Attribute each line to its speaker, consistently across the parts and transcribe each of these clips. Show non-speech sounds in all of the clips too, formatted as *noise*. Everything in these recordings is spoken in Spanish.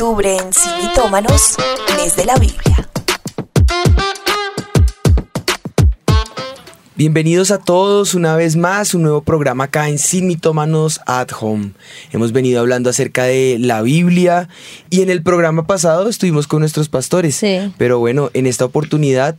Speaker 1: octubre en Cimitómanos, mes de la Biblia.
Speaker 2: Bienvenidos a todos una vez más, un nuevo programa acá en Sin Mitómanos at Home. Hemos venido hablando acerca de la Biblia y en el programa pasado estuvimos con nuestros pastores.
Speaker 3: Sí.
Speaker 2: Pero bueno, en esta oportunidad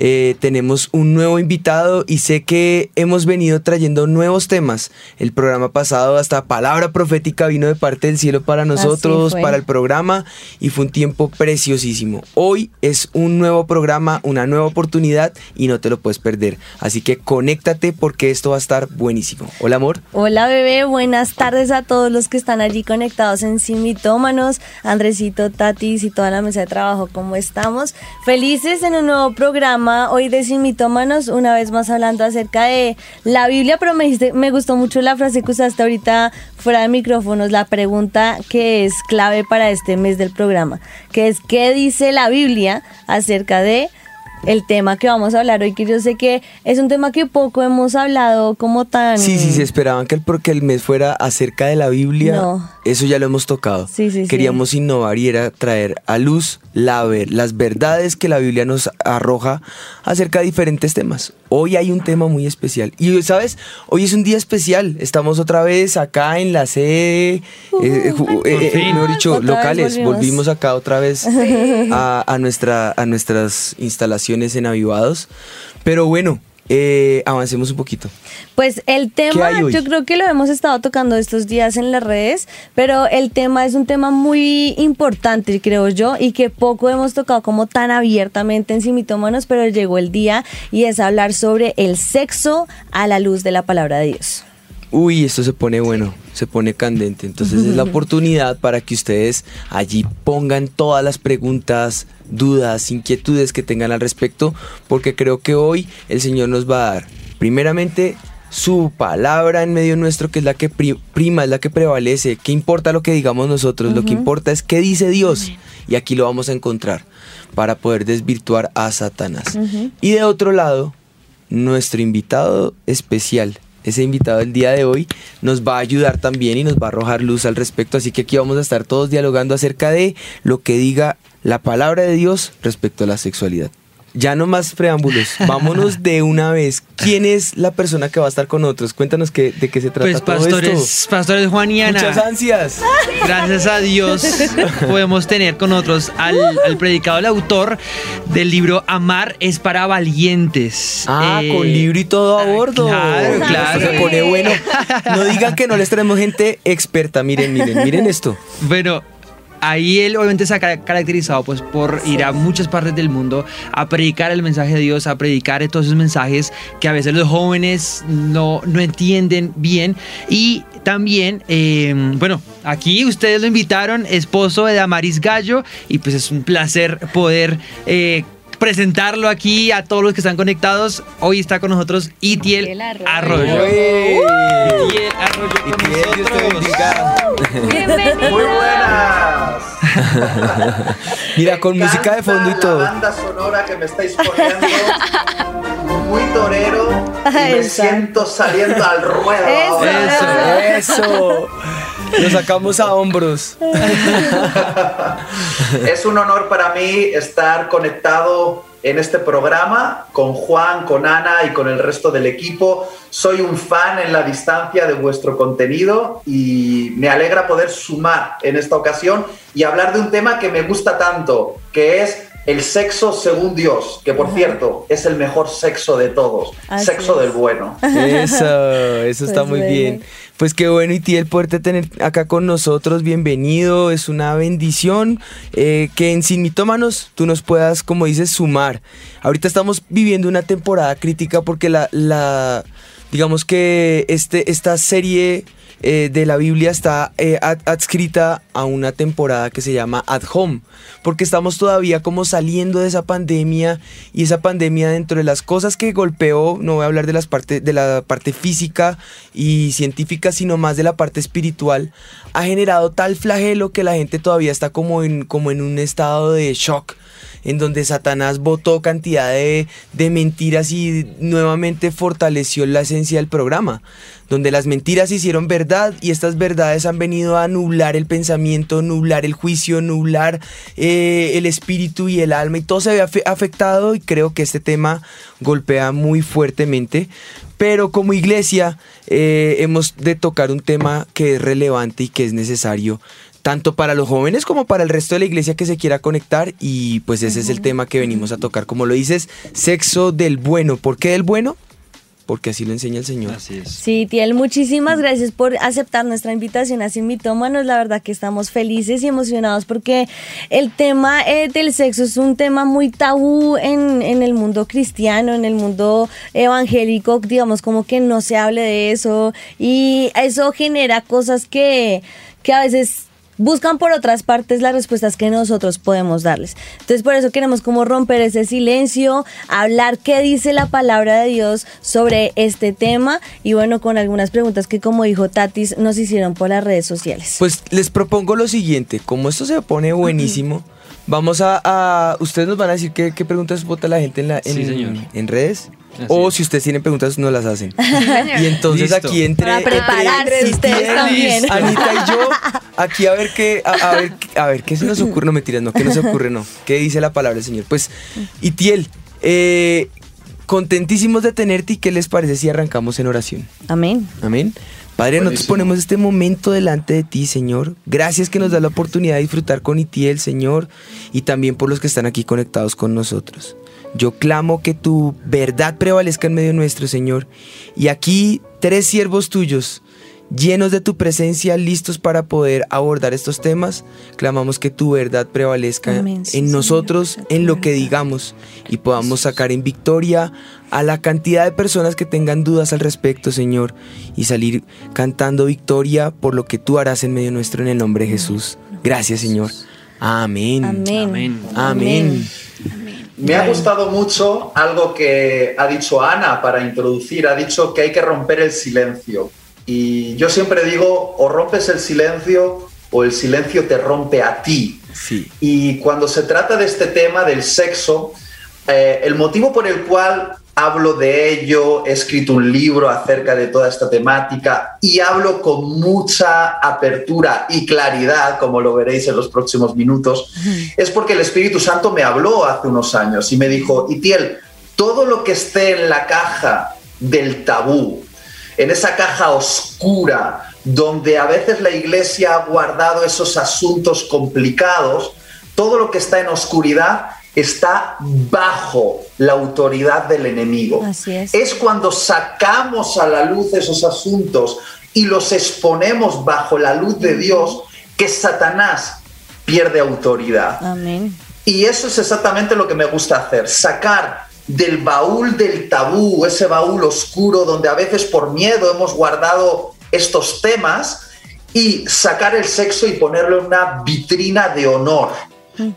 Speaker 2: eh, tenemos un nuevo invitado y sé que hemos venido trayendo nuevos temas. El programa pasado hasta palabra profética vino de parte del cielo para nosotros, para el programa y fue un tiempo preciosísimo. Hoy es un nuevo programa, una nueva oportunidad y no te lo puedes perder. Así que conéctate porque esto va a estar buenísimo. Hola amor.
Speaker 3: Hola bebé, buenas tardes a todos los que están allí conectados en Simitómanos, Andresito, Tatis y toda la mesa de trabajo, ¿cómo estamos? Felices en un nuevo programa hoy de Simitómanos, una vez más hablando acerca de la Biblia, pero me, dijiste- me gustó mucho la frase que usaste ahorita fuera de micrófonos, la pregunta que es clave para este mes del programa, que es ¿qué dice la Biblia acerca de el tema que vamos a hablar hoy, que yo sé que es un tema que poco hemos hablado como tan...
Speaker 2: Sí, sí, se esperaban que el, porque el mes fuera acerca de la Biblia.
Speaker 3: No.
Speaker 2: Eso ya lo hemos tocado.
Speaker 3: Sí, sí, sí.
Speaker 2: Queríamos innovar y era traer a luz la ver, las verdades que la Biblia nos arroja acerca de diferentes temas. Hoy hay un tema muy especial. Y, ¿sabes? Hoy es un día especial. Estamos otra vez acá en la sede, eh, ju- eh, eh, mejor dicho,
Speaker 3: Otra
Speaker 2: locales.
Speaker 3: volvimos.
Speaker 2: Volvimos acá otra vez a, a nuestra, a nuestras instalaciones en Avivados. Pero bueno, eh, avancemos un poquito.
Speaker 3: Pues el
Speaker 2: ¿Qué
Speaker 3: tema, yo creo que lo hemos estado tocando estos días en las redes, pero el tema es un tema muy importante, creo yo, y que poco hemos tocado como tan abiertamente en Simitómanos, pero llegó el día y es hablar sobre el sexo a la luz de la palabra de Dios.
Speaker 2: Uy, esto se pone bueno, se pone candente. Entonces es la *laughs* oportunidad para que ustedes allí pongan todas las preguntas, dudas, inquietudes que tengan al respecto, porque creo que hoy el Señor nos va a dar, primeramente, su palabra en medio nuestro, que es la que pri- prima, es la que prevalece. ¿Qué importa lo que digamos nosotros? Lo que importa es qué dice Dios. Y aquí lo vamos a encontrar para poder desvirtuar a Satanás. Y de otro lado, nuestro invitado especial. Ese invitado del día de hoy nos va a ayudar también y nos va a arrojar luz al respecto. Así que aquí vamos a estar todos dialogando acerca de lo que diga la palabra de Dios respecto a la sexualidad. Ya no más preámbulos, *laughs* vámonos de una vez. ¿Quién es la persona que va a estar con nosotros? Cuéntanos qué, de qué se trata
Speaker 4: Pues
Speaker 2: todo
Speaker 4: pastores,
Speaker 2: esto.
Speaker 4: pastores Juan y Ana,
Speaker 2: Muchas ansias.
Speaker 4: gracias a Dios *laughs* podemos tener con nosotros al, al predicado, el autor del libro Amar es para valientes.
Speaker 2: Ah,
Speaker 4: Eh,
Speaker 2: con libro y todo a bordo.
Speaker 4: Claro, claro.
Speaker 2: Se pone bueno. No digan que no les traemos gente experta. Miren, miren, miren esto.
Speaker 4: Bueno, ahí él obviamente se ha ca- caracterizado pues por ir a muchas partes del mundo a predicar el mensaje de Dios, a predicar todos esos mensajes que a veces los jóvenes no, no entienden bien. Y también, eh, bueno, aquí ustedes lo invitaron, esposo de Damaris Gallo, y pues es un placer poder... eh, presentarlo aquí a todos los que están conectados. Hoy está con nosotros Itiel
Speaker 3: Itiel Arroyo.
Speaker 4: Arroyo. Itiel Arroyo con
Speaker 2: te
Speaker 4: nosotros.
Speaker 5: Muy buenas. *laughs*
Speaker 2: Mira, con música de fondo y todo.
Speaker 5: La banda sonora que me estáis poniendo. Muy torero. *laughs* Y me siento saliendo al ruedo.
Speaker 3: Eso.
Speaker 5: ahora.
Speaker 2: Eso, eso. Lo sacamos a hombros. *laughs*
Speaker 5: Es un honor para mí estar conectado en este programa con Juan, con Ana y con el resto del equipo. Soy un fan en la distancia de vuestro contenido y me alegra poder sumar en esta ocasión y hablar de un tema que me gusta tanto, que es el sexo según Dios, que por cierto es el mejor sexo de todos,
Speaker 3: Así
Speaker 5: sexo
Speaker 3: es.
Speaker 5: del bueno.
Speaker 2: Eso, *laughs* eso está
Speaker 3: Pues
Speaker 2: muy
Speaker 3: bueno.
Speaker 2: bien. Pues qué bueno, Itiel, poderte tener acá con nosotros. Bienvenido, es una bendición eh, que en Sin Mitómanos tú nos puedas, como dices, sumar. Ahorita estamos viviendo una temporada crítica porque la, la digamos que este, esta serie eh, de la Biblia está eh, ad- adscrita a una temporada que se llama At Home, porque estamos todavía como saliendo de esa pandemia y esa pandemia dentro de las cosas que golpeó, no voy a hablar de, las parte, de la parte física y científica, sino más de la parte espiritual, ha generado tal flagelo que la gente todavía está como en, como en un estado de shock en donde Satanás botó cantidad de, de mentiras y nuevamente fortaleció la esencia del programa donde las mentiras se hicieron verdad y estas verdades han venido a nublar el pensamiento, nublar el juicio, nublar eh, el espíritu y el alma y todo se ve afectado y creo que este tema golpea muy fuertemente. Pero como iglesia eh, hemos de tocar un tema que es relevante y que es necesario tanto para los jóvenes como para el resto de la iglesia que se quiera conectar y pues ese es el tema que venimos a tocar. Como lo dices, sexo del bueno. ¿Por qué del bueno? porque así lo enseña el Señor.
Speaker 4: Así es.
Speaker 3: Sí, Tiel, muchísimas gracias por aceptar nuestra invitación a Mitómanos. La verdad que estamos felices y emocionados porque el tema eh, del sexo es un tema muy tabú en, en, el mundo cristiano, en el mundo evangélico, digamos como que no se hable de eso y eso genera cosas que, que a veces buscan por otras partes las respuestas que nosotros podemos darles. Entonces por eso queremos como romper ese silencio, hablar qué dice la palabra de Dios sobre este tema y bueno, con algunas preguntas que como dijo Tatis nos hicieron por las redes sociales.
Speaker 2: Pues les propongo lo siguiente, como esto se pone buenísimo, vamos a, ustedes nos van a decir qué, preguntas vota la gente en, la, en redes o si ustedes tienen preguntas, no las hacen. *laughs* y entonces aquí entre,
Speaker 3: Para prepararse ustedes también.
Speaker 2: Anita y yo, *laughs* aquí a ver qué, a, ver, a ver qué se nos ocurre. No mentiras, no, qué nos ocurre, no. ¿Qué dice la palabra del Señor? Pues, Itiel, eh, contentísimos de tenerte y qué les parece si arrancamos en oración.
Speaker 3: Amén.
Speaker 2: Amén. Padre, nosotros ponemos este momento delante de ti, Señor. Gracias que nos da la oportunidad de disfrutar con Itiel, Señor, y también por los que están aquí conectados con nosotros. Yo clamo que tu verdad prevalezca en medio nuestro, Señor. Y aquí tres siervos tuyos, llenos de tu presencia, listos para poder abordar estos temas, clamamos que tu verdad prevalezca en nosotros, en lo que digamos, y podamos sacar en victoria a la cantidad de personas que tengan dudas al respecto, Señor, y salir cantando victoria por lo que tú harás en medio nuestro, en el nombre de Jesús. Gracias, Señor. Amén.
Speaker 3: Amén.
Speaker 2: Amén.
Speaker 5: Me ha gustado mucho algo que ha dicho Ana para introducir. Ha dicho que hay que romper el silencio. Y yo siempre digo, o rompes el silencio o el silencio te rompe a ti.
Speaker 2: Sí.
Speaker 5: Y cuando se trata de este tema del sexo, eh, el motivo por el cual hablo de ello, he escrito un libro acerca de toda esta temática y hablo con mucha apertura y claridad, como lo veréis en los próximos minutos, es porque el Espíritu Santo me habló hace unos años y me dijo, Itiel, todo lo que esté en la caja del tabú, en esa caja oscura, donde a veces la iglesia ha guardado esos asuntos complicados, todo lo que está en oscuridad está bajo la autoridad del enemigo.
Speaker 3: es.
Speaker 5: cuando sacamos a la luz esos asuntos y los exponemos bajo la luz de Dios que Satanás pierde autoridad. Y eso es exactamente lo que me gusta hacer, sacar del baúl del tabú, ese baúl oscuro donde a veces por miedo hemos guardado estos temas y sacar el sexo y ponerlo en una vitrina de honor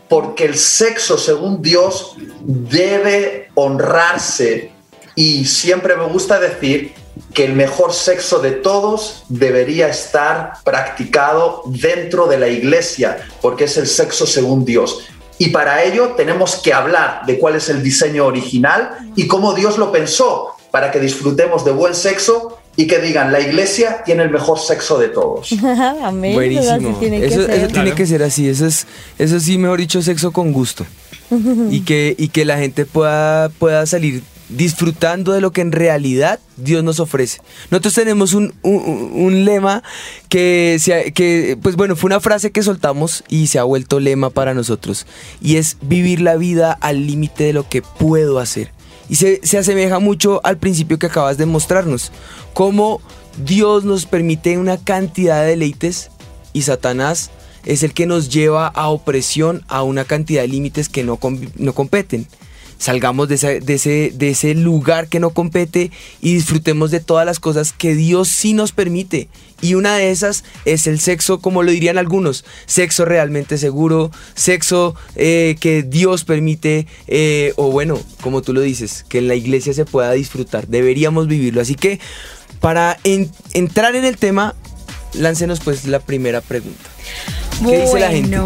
Speaker 5: porque el sexo, según Dios, debe honrarse. Y siempre me gusta decir que el mejor sexo de todos debería estar practicado dentro de la iglesia, porque es el sexo según Dios. Y para ello tenemos que hablar de cuál es el diseño original y cómo Dios lo pensó para que disfrutemos de buen sexo y que digan, la iglesia tiene el mejor sexo de todos. *laughs*
Speaker 3: Amén.
Speaker 2: Buenísimo. eso, tiene que ser así. Eso es, eso sí, mejor dicho, sexo con gusto. *laughs* y, que, y que la gente pueda, pueda salir disfrutando de lo que en realidad Dios nos ofrece. Nosotros tenemos un, un, lema que, que, pues bueno, fue una frase que soltamos y se ha vuelto lema para nosotros. Y es vivir la vida al límite de lo que puedo hacer. Y se, asemeja mucho al principio que acabas de mostrarnos. Cómo Dios nos permite una cantidad de deleites y Satanás es el que nos lleva a opresión, a una cantidad de límites que no, no competen salgamos de ese, lugar que no compete y disfrutemos de todas las cosas que Dios sí nos permite. Y una de esas es el sexo, como lo dirían algunos, sexo realmente seguro, sexo eh, que Dios permite, eh, o bueno, como tú lo dices, que en la iglesia se pueda disfrutar. Deberíamos vivirlo. Así que para entrar en el tema, láncenos pues la primera pregunta. ¿Qué dice la gente?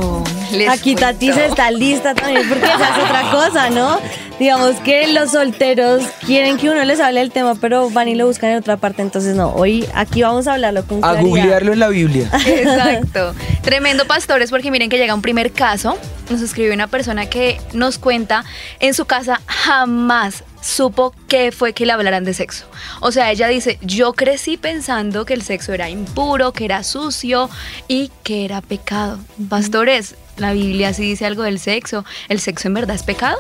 Speaker 6: les
Speaker 3: Aquí
Speaker 6: cuento.
Speaker 3: Tatis está lista también, porque esa es otra cosa, ¿no? Digamos que los solteros quieren que uno les hable del tema, pero van y lo buscan en otra parte. Entonces, no, hoy aquí vamos a hablarlo con
Speaker 2: A
Speaker 3: claridad.
Speaker 2: googlearlo en la Biblia.
Speaker 6: Exacto. Tremendo pastores, porque miren que llega un primer caso. Nos escribió una persona que nos cuenta en su casa jamás supo que fue que le hablaran de sexo. O sea, ella dice, yo crecí pensando que el sexo era impuro, que era sucio y que era pecado. Pastores, la Biblia sí dice algo del sexo. ¿El sexo en verdad es pecado?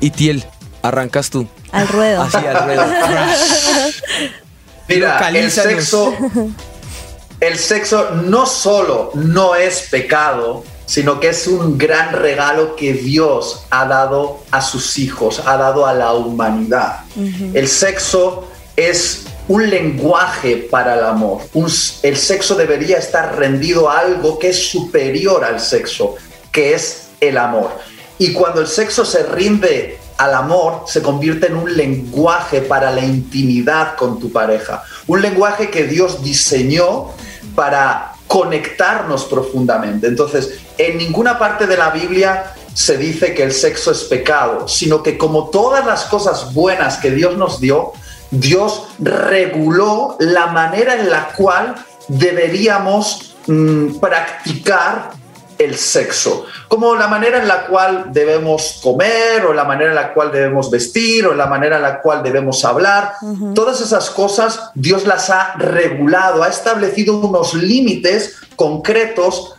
Speaker 2: Y Tiel, arrancas tú.
Speaker 3: Al ruedo.
Speaker 2: Así al ruedo.
Speaker 5: Mira, el sexo, el sexo no solo no es pecado, sino que es un gran regalo que Dios ha dado a sus hijos, ha dado a la humanidad. El sexo es un lenguaje para el amor. Un- el sexo debería estar rendido a algo que es superior al sexo, que es el amor. Y cuando el sexo se rinde al amor, se convierte en un lenguaje para la intimidad con tu pareja. Un lenguaje que Dios diseñó para conectarnos profundamente. Entonces, en ninguna parte de la Biblia se dice que el sexo es pecado, sino que como todas las cosas buenas que Dios nos dio, Dios reguló la manera en la cual deberíamos mm, practicar el sexo, como la manera en la cual debemos comer o la manera en la cual debemos vestir o la manera en la cual debemos hablar. Todas esas cosas Dios las ha regulado, ha establecido unos límites concretos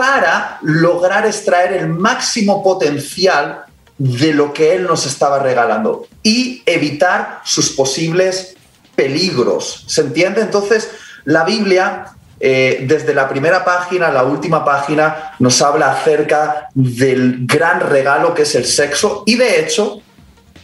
Speaker 5: para lograr extraer el máximo potencial de lo que Él nos estaba regalando y evitar sus posibles peligros. ¿Se entiende? Entonces, la Biblia, eh, desde la primera página a la última página, nos habla acerca del gran regalo que es el sexo y de hecho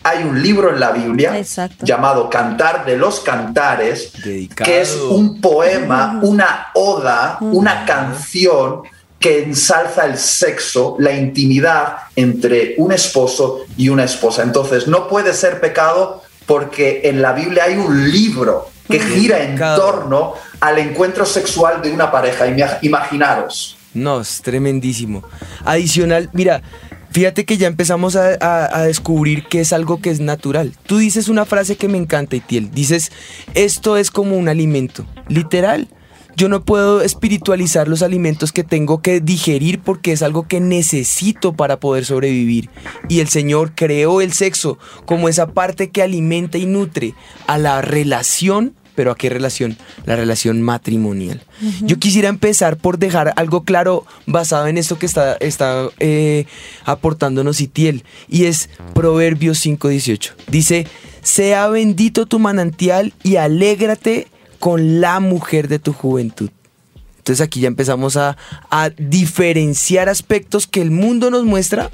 Speaker 5: hay un libro en la Biblia
Speaker 3: Exacto.
Speaker 5: llamado Cantar de los Cantares,
Speaker 2: Dedicado.
Speaker 5: que es un poema, una oda, una canción que ensalza el sexo, la intimidad entre un esposo y una esposa. Entonces, no puede ser pecado porque en la Biblia hay un libro que gira en torno al encuentro sexual de una pareja. Ima- Imaginaros.
Speaker 2: No, es tremendísimo. Adicional, mira, fíjate que ya empezamos a, a- a descubrir que es algo que es natural. Tú dices una frase que me encanta, Itiel. Dices, esto es como un alimento. Literal. Yo no puedo espiritualizar los alimentos que tengo que digerir porque es algo que necesito para poder sobrevivir. Y el Señor creó el sexo como esa parte que alimenta y nutre a la relación pero ¿a qué relación? La relación matrimonial. Yo quisiera empezar por dejar algo claro basado en esto que está, está eh, aportándonos Itiel, y es Proverbios 5.18. Dice, sea bendito tu manantial y alégrate con la mujer de tu juventud. Entonces aquí ya empezamos a, diferenciar aspectos que el mundo nos muestra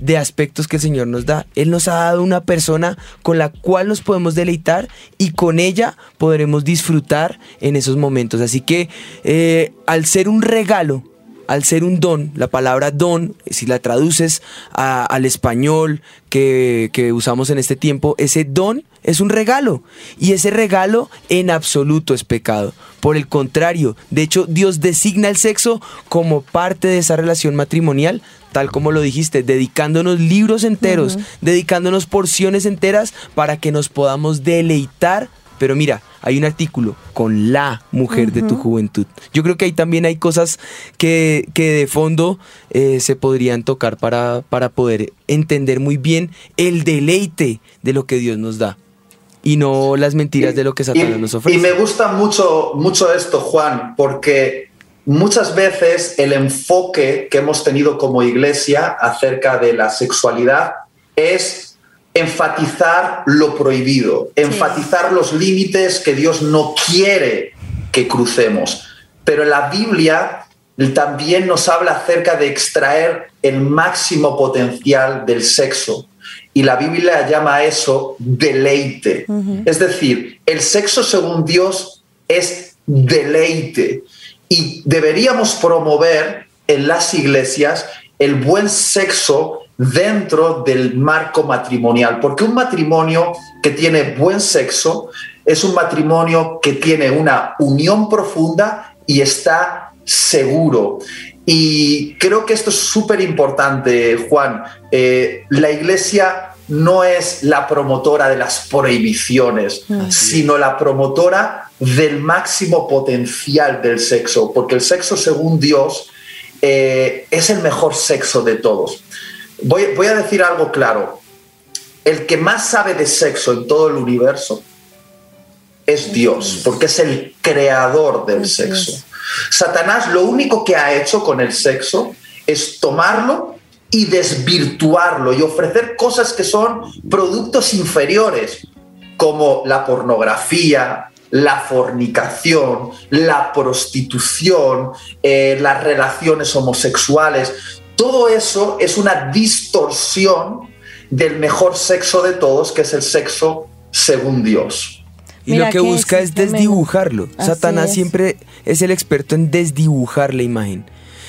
Speaker 2: de aspectos que el Señor nos da. Él nos ha dado una persona con la cual nos podemos deleitar y con ella podremos disfrutar en esos momentos. Así que eh, al ser un regalo, al ser un don, la palabra don, si la traduces al español que, que usamos en este tiempo, ese don es un regalo. Y ese regalo en absoluto es pecado. Por el contrario, de hecho Dios designa el sexo como parte de esa relación matrimonial, tal como lo dijiste, dedicándonos libros enteros, dedicándonos porciones enteras para que nos podamos deleitar. Pero mira, hay un artículo con la mujer de tu juventud. Yo creo que ahí también hay cosas que, que de fondo eh, se podrían tocar para, para poder entender muy bien el deleite de lo que Dios nos da y no las mentiras de lo que Satanás
Speaker 5: Y-
Speaker 2: nos ofrece.
Speaker 5: Y me gusta mucho, mucho esto, Juan, porque muchas veces el enfoque que hemos tenido como iglesia acerca de la sexualidad es enfatizar lo prohibido, enfatizar los límites que Dios no quiere que crucemos. Pero la Biblia también nos habla acerca de extraer el máximo potencial del sexo. Y la Biblia llama a eso deleite. Es decir, el sexo según Dios es deleite. Y deberíamos promover en las iglesias el buen sexo dentro del marco matrimonial, porque un matrimonio que tiene buen sexo es un matrimonio que tiene una unión profunda y está seguro. Y creo que esto es súper importante, Juan. Eh, la iglesia no es la promotora de las prohibiciones, sino la promotora del máximo potencial del sexo, porque el sexo según Dios eh, es el mejor sexo de todos. Voy, voy a decir algo claro. El que más sabe de sexo en todo el universo es Dios, porque es el creador del sexo. Satanás lo único que ha hecho con el sexo es tomarlo y desvirtuarlo y ofrecer cosas que son productos inferiores, como la pornografía, la fornicación, la prostitución, eh, las relaciones homosexuales. Todo eso es una distorsión del mejor sexo de todos, que es el sexo según Dios.
Speaker 2: Y lo que, busca es desdibujarlo. Satanás siempre es el experto en desdibujar la imagen.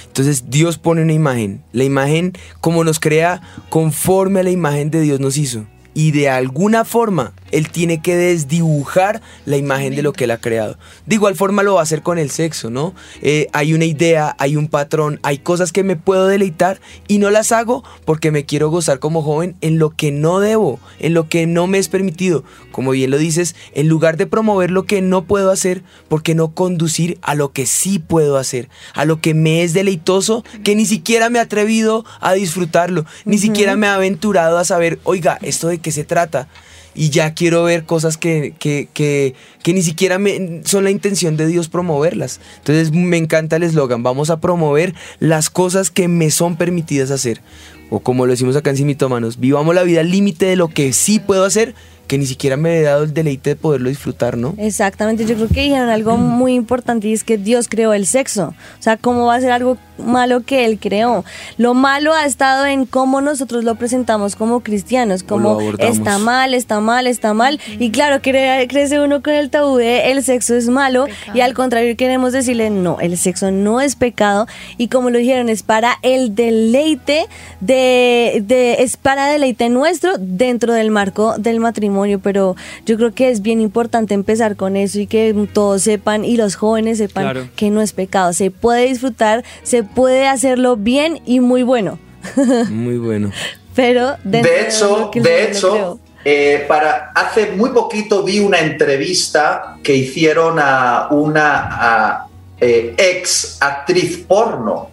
Speaker 2: Entonces Dios pone una imagen. La imagen como nos crea conforme a la imagen de Dios nos hizo. Y de alguna forma él tiene que desdibujar la imagen de lo que él ha creado. De igual forma lo va a hacer con el sexo, ¿no? Eh, hay una idea, hay un patrón, hay cosas que me puedo deleitar y no las hago porque me quiero gozar como joven en lo que no debo, en lo que no me es permitido. Como bien lo dices, en lugar de promover lo que no puedo hacer, ¿por qué no conducir a lo que sí puedo hacer? A lo que me es deleitoso, que ni siquiera me he atrevido a disfrutarlo, ni siquiera me he aventurado a saber, oiga, ¿esto de qué se trata? Y ya quiero ver cosas que, que, que, que ni siquiera me, son la intención de Dios promoverlas. Entonces me encanta el eslogan, vamos a promover las cosas que me son permitidas hacer. O como lo decimos acá en Simitómanos, vivamos la vida al límite de lo que sí puedo hacer que ni siquiera me he dado el deleite de poderlo disfrutar, ¿no?
Speaker 3: Exactamente, yo creo que dijeron algo muy importante y es que Dios creó el sexo. O sea, ¿cómo va a ser algo malo que Él creó? Lo malo ha estado en cómo nosotros lo presentamos como cristianos, como está mal, está mal, está mal. Y claro, crece uno con el tabú de el sexo es malo y al contrario queremos decirle, no, el sexo no es pecado y como lo dijeron, es para el deleite de, de es para deleite nuestro dentro del marco del matrimonio pero yo creo que es bien importante empezar con eso y que todos sepan y los jóvenes sepan que no es pecado, se puede disfrutar, se puede hacerlo bien y muy bueno. *laughs*
Speaker 2: Muy bueno.
Speaker 3: pero
Speaker 5: de hecho, de, hecho, eh, para hace muy poquito vi una entrevista que hicieron a una eh, ex actriz porno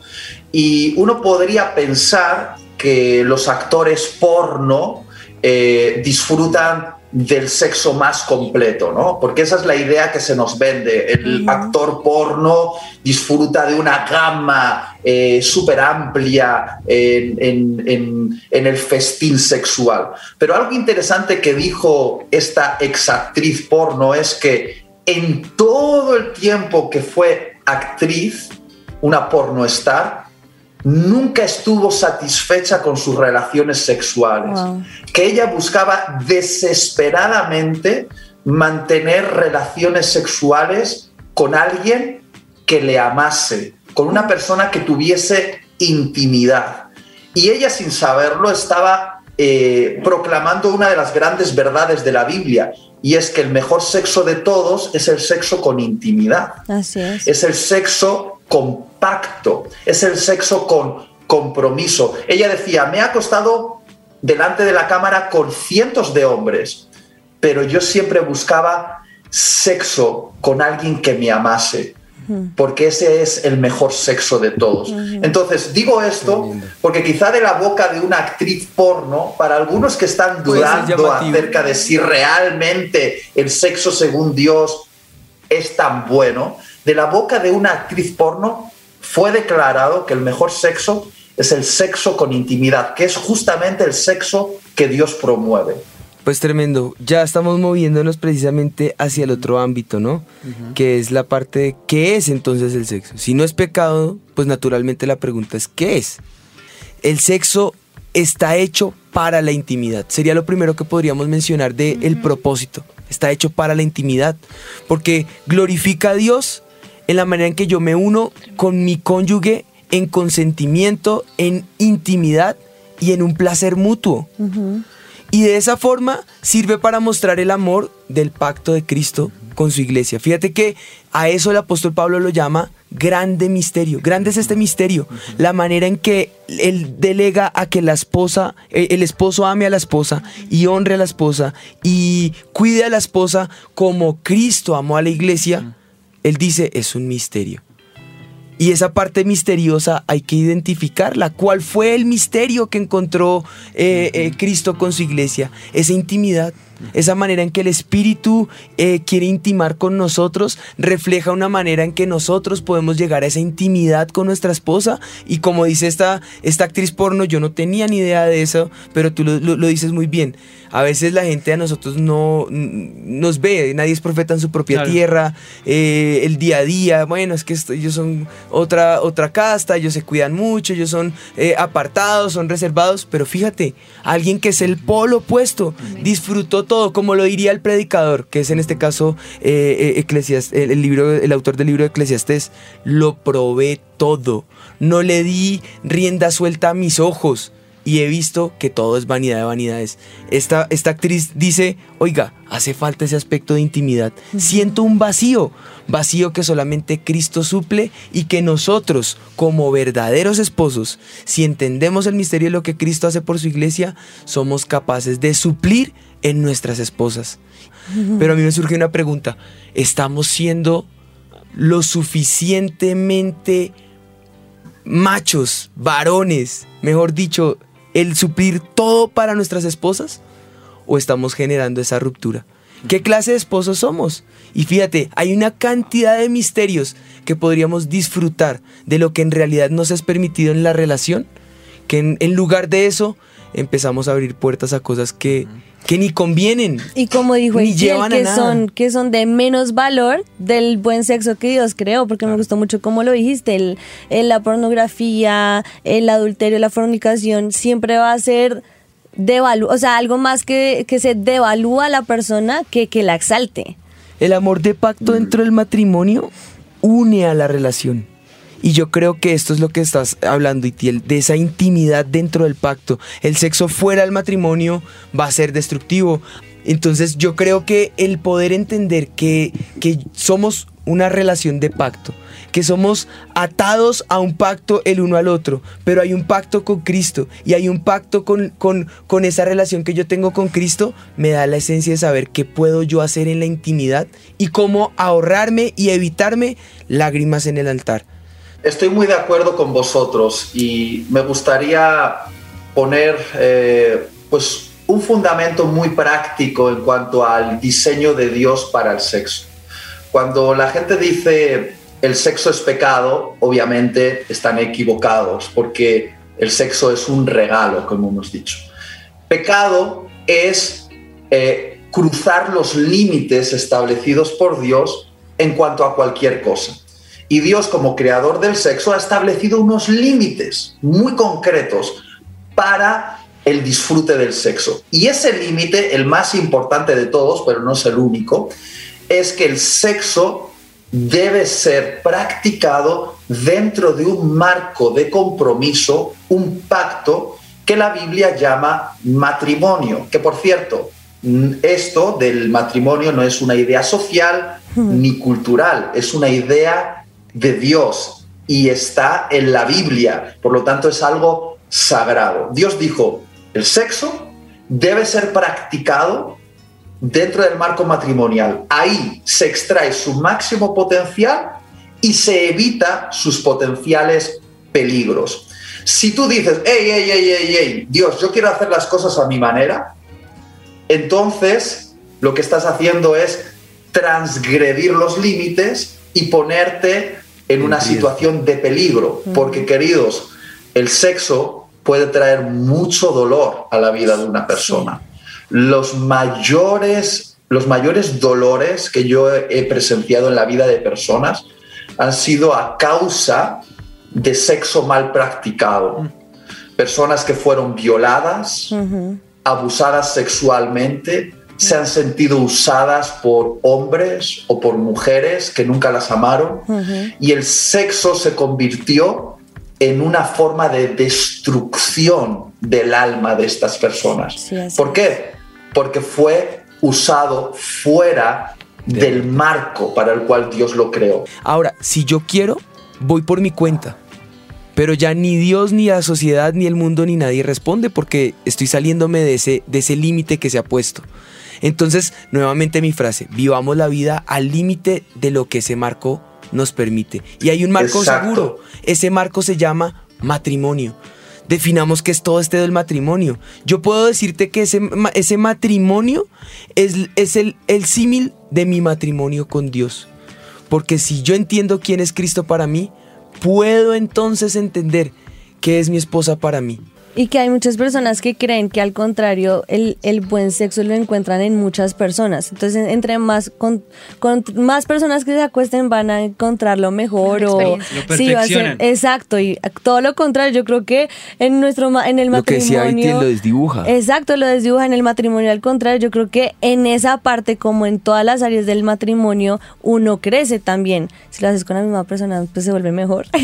Speaker 5: y uno podría pensar que los actores porno eh, disfrutan del sexo más completo, ¿no? Porque esa es la idea que se nos vende. El actor porno disfruta de una gama eh, súper amplia en, el festín sexual. Pero algo interesante que dijo esta exactriz porno es que en todo el tiempo que fue actriz, una pornostar, nunca estuvo satisfecha con sus relaciones sexuales, que ella buscaba desesperadamente mantener relaciones sexuales con alguien que le amase, con una persona que tuviese intimidad. Y ella sin saberlo estaba eh, proclamando una de las grandes verdades de la Biblia, y es que el mejor sexo de todos es el sexo con intimidad.
Speaker 3: Así es.
Speaker 5: Es el sexo compacto, es el sexo con compromiso. Ella decía, me ha acostado delante de la cámara con cientos de hombres, pero yo siempre buscaba sexo con alguien que me amase, porque ese es el mejor sexo de todos. Entonces, digo esto porque quizá de la boca de una actriz porno, para algunos que están dudando acerca de si realmente el sexo según Dios es tan bueno, de la boca de una actriz porno fue declarado que el mejor sexo es el sexo con intimidad, que es justamente el sexo que Dios promueve.
Speaker 2: Pues tremendo, ya estamos moviéndonos precisamente hacia el otro ámbito, ¿no? Que es la parte de qué es entonces el sexo. Si no es pecado, pues naturalmente la pregunta es ¿qué es? El sexo está hecho para la intimidad. Sería lo primero que podríamos mencionar de el propósito. Está hecho para la intimidad, porque glorifica a Dios en la manera en que yo me uno con mi cónyuge en consentimiento, en intimidad y en un placer mutuo. Y de esa forma sirve para mostrar el amor del pacto de Cristo con su iglesia. Fíjate que a eso el apóstol Pablo lo llama grande misterio. Grande es este misterio. La manera en que él delega a que la esposa, eh, el esposo ame a la esposa y honre a la esposa y cuide a la esposa como Cristo amó a la iglesia. Él dice, es un misterio. Y esa parte misteriosa hay que identificarla. ¿Cuál fue el misterio que encontró eh, eh, Cristo con su iglesia? Esa intimidad esa manera en que el Espíritu eh, quiere intimar con nosotros refleja una manera en que nosotros podemos llegar a esa intimidad con nuestra esposa. Y como dice esta, esta actriz porno, yo no tenía ni idea de eso, pero tú lo, dices muy bien. A veces la gente a nosotros no nos ve, nadie es profeta en su propia tierra, eh, el día a día, bueno, es que ellos son otra, otra casta, ellos se cuidan mucho, ellos son eh, apartados, son reservados, pero fíjate, alguien que es el polo opuesto, disfrutó todo, como lo diría el predicador, que es en este caso eh, eh el, libro, el autor del libro de Eclesiastés, lo probé todo, no le di rienda suelta a mis ojos y he visto que todo es vanidad de vanidades. Esta, esta actriz dice, oiga, hace falta ese aspecto de intimidad. Siento un vacío, vacío que solamente Cristo suple y que nosotros, como verdaderos esposos, si entendemos el misterio de lo que Cristo hace por su iglesia, somos capaces de suplir en nuestras esposas. Pero a mí me surge una pregunta, ¿estamos siendo lo suficientemente machos, varones, mejor dicho, el suplir todo para nuestras esposas? ¿O estamos generando esa ruptura? ¿Qué clase de esposos somos? Y fíjate, hay una cantidad de misterios que podríamos disfrutar de lo que en realidad nos es permitido en la relación, que en, lugar de eso empezamos a abrir puertas a cosas que que ni convienen.
Speaker 3: Y como dijo el que son que son de menos valor del buen sexo que Dios creó, porque me gustó mucho como lo dijiste, el, la pornografía, el adulterio, la fornicación siempre va a ser devalu o sea, algo más que, que se devalúa a la persona que, que la exalte.
Speaker 2: El amor de pacto dentro del matrimonio une a la relación. Y yo creo que esto es lo que estás hablando, Itiel, de esa intimidad dentro del pacto. El sexo fuera del matrimonio va a ser destructivo. Entonces yo creo que el poder entender que, que somos una relación de pacto, que somos atados a un pacto el uno al otro, pero hay un pacto con Cristo y hay un pacto con, con, con, esa relación que yo tengo con Cristo, me da la esencia de saber qué puedo yo hacer en la intimidad y cómo ahorrarme y evitarme lágrimas en el altar.
Speaker 5: Estoy muy de acuerdo con vosotros y me gustaría poner eh, pues un fundamento muy práctico en cuanto al diseño de Dios para el sexo. Cuando la gente dice el sexo es pecado, obviamente están equivocados porque el sexo es un regalo, como hemos dicho. Pecado es eh, cruzar los límites establecidos por Dios en cuanto a cualquier cosa. Y Dios como creador del sexo ha establecido unos límites muy concretos para el disfrute del sexo. Y ese límite, el más importante de todos, pero no es el único, es que el sexo debe ser practicado dentro de un marco de compromiso, un pacto que la Biblia llama matrimonio, que por cierto, esto del matrimonio no es una idea social ni cultural, es una idea de Dios y está en la Biblia, por lo tanto es algo sagrado. Dios dijo, el sexo debe ser practicado dentro del marco matrimonial. Ahí se extrae su máximo potencial y se evita sus potenciales peligros. Si tú dices, hey, hey, hey, hey, hey, Dios, yo quiero hacer las cosas a mi manera, entonces lo que estás haciendo es transgredir los límites y ponerte en una situación de peligro, porque queridos, el sexo puede traer mucho dolor a la vida de una persona. Los mayores, los mayores dolores que yo he presenciado en la vida de personas han sido a causa de sexo mal practicado. Personas que fueron violadas, abusadas sexualmente, se han sentido usadas por hombres o por mujeres que nunca las amaron y el sexo se convirtió en una forma de destrucción del alma de estas personas. ¿Por qué? Porque fue usado fuera del marco para el cual Dios lo creó.
Speaker 2: Ahora, si yo quiero, voy por mi cuenta. Pero ya ni Dios, ni la sociedad, ni el mundo, ni nadie responde porque estoy saliéndome de ese, de ese límite que se ha puesto. Entonces, nuevamente mi frase, vivamos la vida al límite de lo que ese marco nos permite. Y hay un marco
Speaker 5: Exacto.
Speaker 2: seguro. Ese marco se llama matrimonio. Definamos qué es todo este del matrimonio. Yo puedo decirte que ese, ese matrimonio es, es el, el símil de mi matrimonio con Dios. Porque si yo entiendo quién es Cristo para mí, puedo entonces entender qué es mi esposa para mí.
Speaker 3: Y que hay muchas personas que creen que al contrario el, el buen sexo lo encuentran en muchas personas. Entonces entre más con, con más personas que se acuesten van a encontrarlo mejor o.
Speaker 4: Lo
Speaker 3: sí, va a ser exacto y todo lo contrario. Yo creo que en nuestro en el
Speaker 2: Lo que
Speaker 3: matrimonio
Speaker 2: Aiti lo desdibuja.
Speaker 3: Exacto, lo desdibuja en el matrimonio. Al contrario, yo creo que en esa parte, como en todas las áreas del matrimonio, uno crece también. Si lo haces con la misma persona, pues se vuelve mejor. *laughs*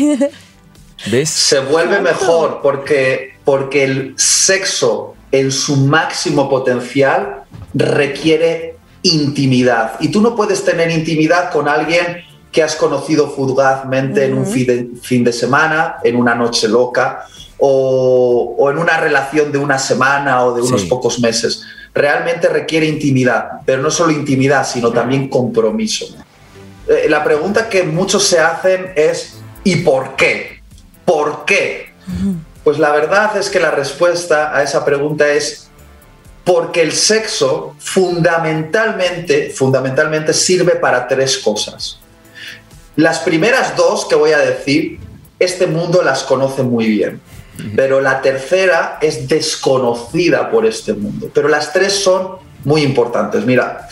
Speaker 2: ¿Ves?
Speaker 5: se vuelve mejor porque, porque el sexo en su máximo potencial requiere intimidad. Y tú no puedes tener intimidad con alguien que has conocido fugazmente en un fin de, fin de semana, en una noche loca, o, o en una relación de una semana o de unos
Speaker 2: Sí.
Speaker 5: pocos meses. Realmente requiere intimidad, pero no solo intimidad, sino también compromiso. Eh, la pregunta que muchos se hacen es ¿y por qué? ¿Por qué? Pues la verdad es que la respuesta a esa pregunta es porque el sexo fundamentalmente, fundamentalmente sirve para tres cosas. Las primeras dos que voy a decir, este mundo las conoce muy bien, pero la tercera es desconocida por este mundo. Pero las tres son muy importantes. Mira,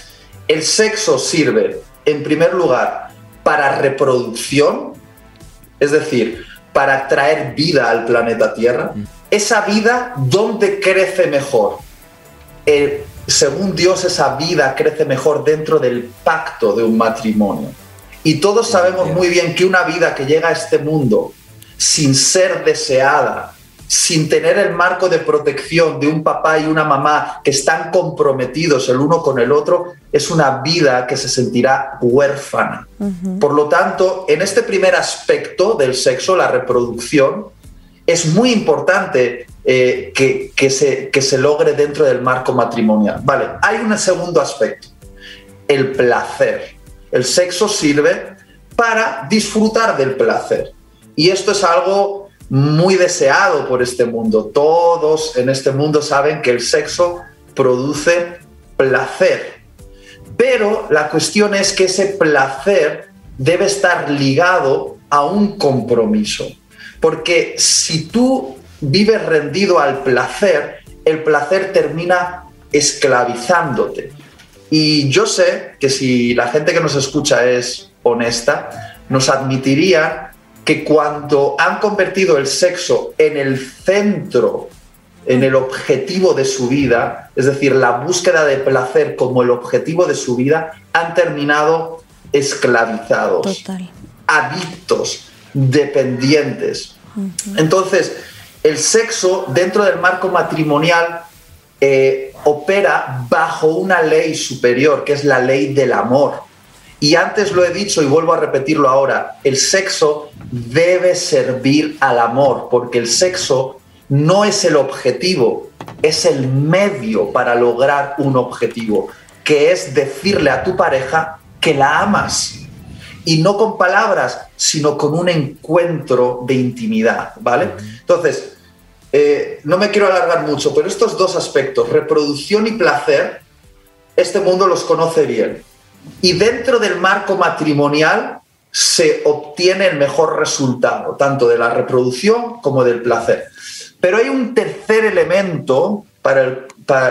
Speaker 5: el sexo sirve, en primer lugar, para reproducción, es decir, para traer vida al planeta Tierra. Esa vida, ¿dónde crece mejor? Eh, según Dios, esa vida crece mejor dentro del pacto de un matrimonio. Y todos sabemos muy bien que una vida que llega a este mundo sin ser deseada, sin tener el marco de protección de un papá y una mamá que están comprometidos el uno con el otro, es una vida que se sentirá huérfana. Por lo tanto, en este primer aspecto del sexo, la reproducción, es muy importante eh, que, que se, que se logre dentro del marco matrimonial. Vale, hay un segundo aspecto, el placer. El sexo sirve para disfrutar del placer. Y esto es algo muy deseado por este mundo. Todos en este mundo saben que el sexo produce placer. Pero la cuestión es que ese placer debe estar ligado a un compromiso. Porque si tú vives rendido al placer, el placer termina esclavizándote. Y yo sé que si la gente que nos escucha es honesta, nos admitiría que cuando han convertido el sexo en el centro, en el objetivo de su vida, es decir, la búsqueda de placer como el objetivo de su vida, han terminado esclavizados,
Speaker 3: Total.
Speaker 5: adictos, dependientes. Entonces, el sexo dentro del marco matrimonial eh, opera bajo una ley superior, que es la ley del amor. Y antes lo he dicho y vuelvo a repetirlo ahora, el sexo debe servir al amor, porque el sexo no es el objetivo, es el medio para lograr un objetivo, que es decirle a tu pareja que la amas. Y no con palabras, sino con un encuentro de intimidad, ¿vale? Entonces, eh, no me quiero alargar mucho, pero estos dos aspectos, reproducción y placer, este mundo los conoce bien. Y dentro del marco matrimonial se obtiene el mejor resultado, tanto de la reproducción como del placer. Pero hay un tercer elemento para el-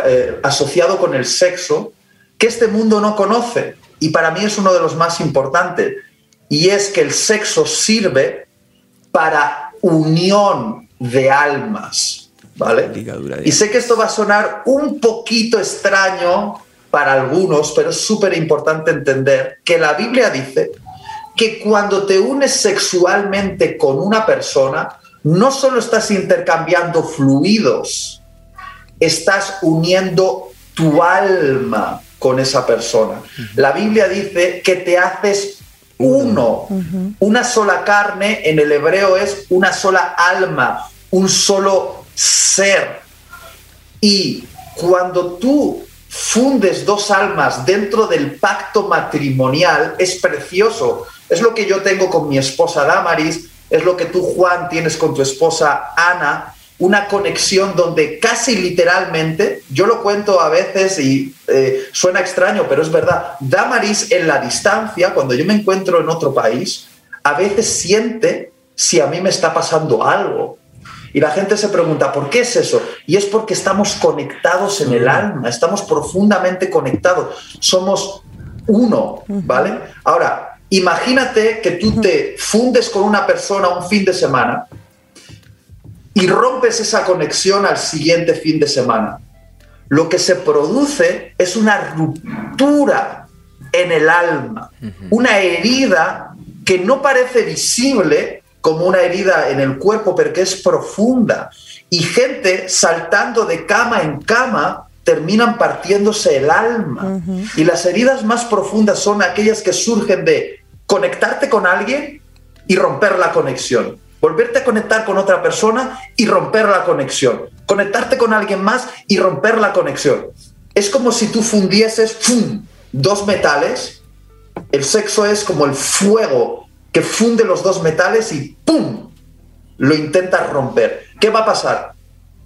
Speaker 5: eh, asociado con el sexo que este mundo no conoce y para mí es uno de los más importantes y es que el sexo sirve para unión de almas, ¿vale? Y sé que esto va a sonar un poquito extraño para algunos, pero es súper importante entender que la Biblia dice que cuando te unes sexualmente con una persona, no solo estás intercambiando fluidos, estás uniendo tu alma con esa persona. La Biblia dice que te haces uno. Una sola carne en el hebreo es una sola alma, un solo ser. Y cuando tú fundes dos almas dentro del pacto matrimonial, es precioso. Es lo que yo tengo con mi esposa Damaris, es lo que tú, Juan, tienes con tu esposa Ana, una conexión donde casi literalmente, yo lo cuento a veces y eh, suena extraño, pero es verdad, Damaris en la distancia, cuando yo me encuentro en otro país, a veces siente si a mí me está pasando algo. Y la gente se pregunta, ¿por qué es eso? Y es porque estamos conectados en el alma, estamos profundamente conectados, somos uno, ¿vale? Ahora, imagínate que tú te fundes con una persona un fin de semana y rompes esa conexión al siguiente fin de semana. Lo que se produce es una ruptura en el alma, una herida que no parece visible como una herida en el cuerpo, pero que es profunda. Y gente saltando de cama en cama terminan partiéndose el alma. Y las heridas más profundas son aquellas que surgen de conectarte con alguien y romper la conexión volverte a conectar con otra persona y romper la conexión, conectarte con alguien más y romper la conexión. Es como si tú fundieses dos metales, el sexo es como el fuego que funde los dos metales y ¡pum! lo intentas romper. ¿Qué va a pasar?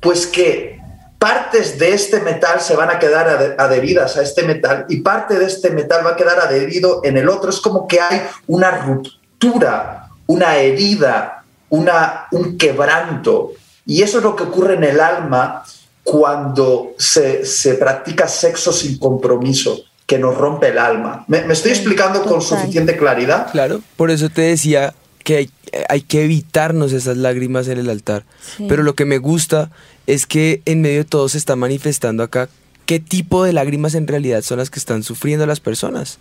Speaker 5: Pues que partes de este metal se van a quedar adheridas a este metal y parte de este metal va a quedar adherido en el otro. Es como que hay una ruptura, una herida, una, un quebranto. Y eso es lo que ocurre en el alma cuando se, practica sexo sin compromiso, que nos rompe el alma. ¿Me, estoy explicando con suficiente claridad?
Speaker 2: Claro, por eso te decía que hay, hay que evitarnos esas lágrimas en el altar. Pero lo que me gusta es que en medio de todo se está manifestando acá qué tipo de lágrimas en realidad son las que están sufriendo las personas.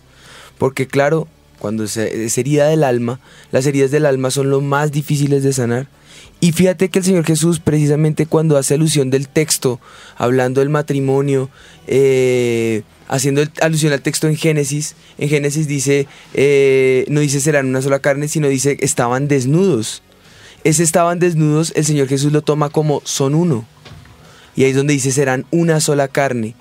Speaker 2: Porque claro, cuando es herida del alma, las heridas del alma son lo más difíciles de sanar. Y fíjate que el Señor Jesús, precisamente cuando hace alusión del texto, hablando del matrimonio, eh, haciendo alusión al texto en Génesis, en Génesis dice, eh, no dice serán una sola carne, sino dice estaban desnudos. Ese estaban desnudos, el Señor Jesús lo toma como son uno. Y ahí es donde dice serán una sola carne.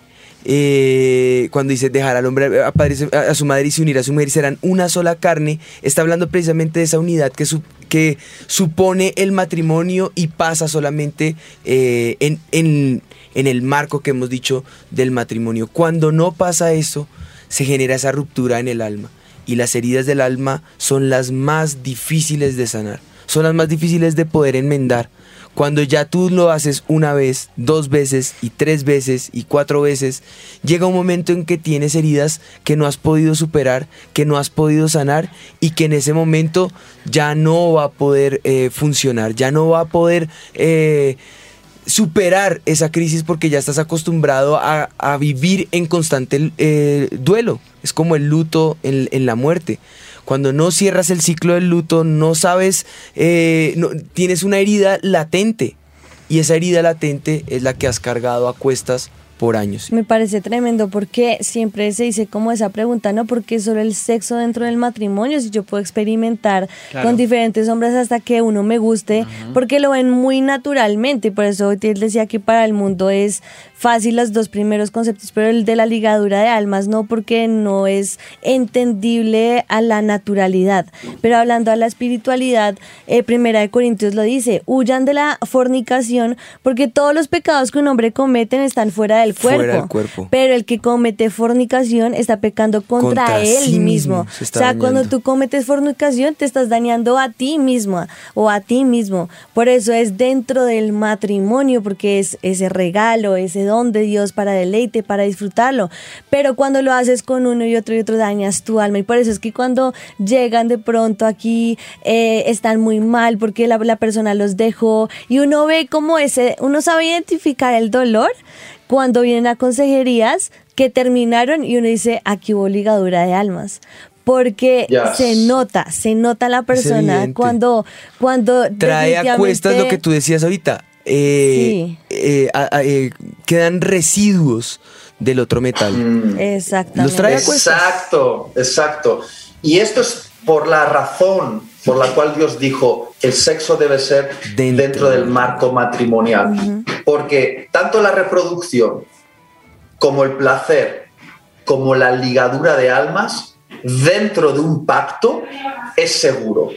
Speaker 2: Eh, cuando dice dejar al hombre a, su madre y se unir a su mujer y serán una sola carne, está hablando precisamente de esa unidad que, supone el matrimonio y pasa solamente eh, en, el marco que hemos dicho del matrimonio. Cuando no pasa eso, se genera esa ruptura en el alma y las heridas del alma son las más difíciles de sanar, son las más difíciles de poder enmendar cuando ya tú lo haces una vez, dos veces y tres veces y cuatro veces, llega un momento en que tienes heridas que no has podido superar, que no has podido sanar y que en ese momento ya no va a poder eh, funcionar, ya no va a poder... Eh, superar esa crisis porque ya estás acostumbrado a, vivir en constante eh, duelo. Es como el luto en la muerte. Cuando no cierras el ciclo del luto, no sabes, eh, no, tienes una herida latente. Y esa herida latente es la que has cargado a cuestas por años.
Speaker 3: Me parece tremendo porque siempre se dice como esa pregunta, ¿no? Porque solo el sexo dentro del matrimonio, si yo puedo experimentar con diferentes hombres hasta que uno me guste, porque lo ven muy naturalmente, por eso él decía que para el mundo es fácil los dos primeros conceptos, pero el de la ligadura de almas no, porque no es entendible a la naturalidad. Pero hablando a la espiritualidad, eh, Primera de Corintios lo dice, huyan de la fornicación, porque todos los pecados que un hombre comete están fuera del cuerpo. cuerpo. Pero el que comete fornicación está pecando contra, él mismo. o sea, cuando tú cometes fornicación, te estás dañando a ti mismo o a ti mismo. Por eso es dentro del matrimonio, porque es ese regalo, ese don de Dios para deleite, para disfrutarlo. Pero cuando lo haces con uno y otro y otro, dañas tu alma. Y por eso es que cuando llegan de pronto aquí, eh, están muy mal porque la, la persona los dejó. Y uno ve como ese, uno sabe identificar el dolor cuando vienen a consejerías que terminaron y uno dice, aquí hubo ligadura de almas porque se nota, se nota la persona cuando, cuando
Speaker 2: trae a cuestas lo que tú decías ahorita, eh, eh, eh, quedan residuos del otro metal.
Speaker 3: Mm.
Speaker 5: Exacto, exacto. Y esto es por la razón por la cual Dios dijo el sexo debe ser
Speaker 2: Dentro.
Speaker 5: dentro, del marco matrimonial. Porque tanto la reproducción como el placer, como la ligadura de almas, dentro de un pacto es seguro.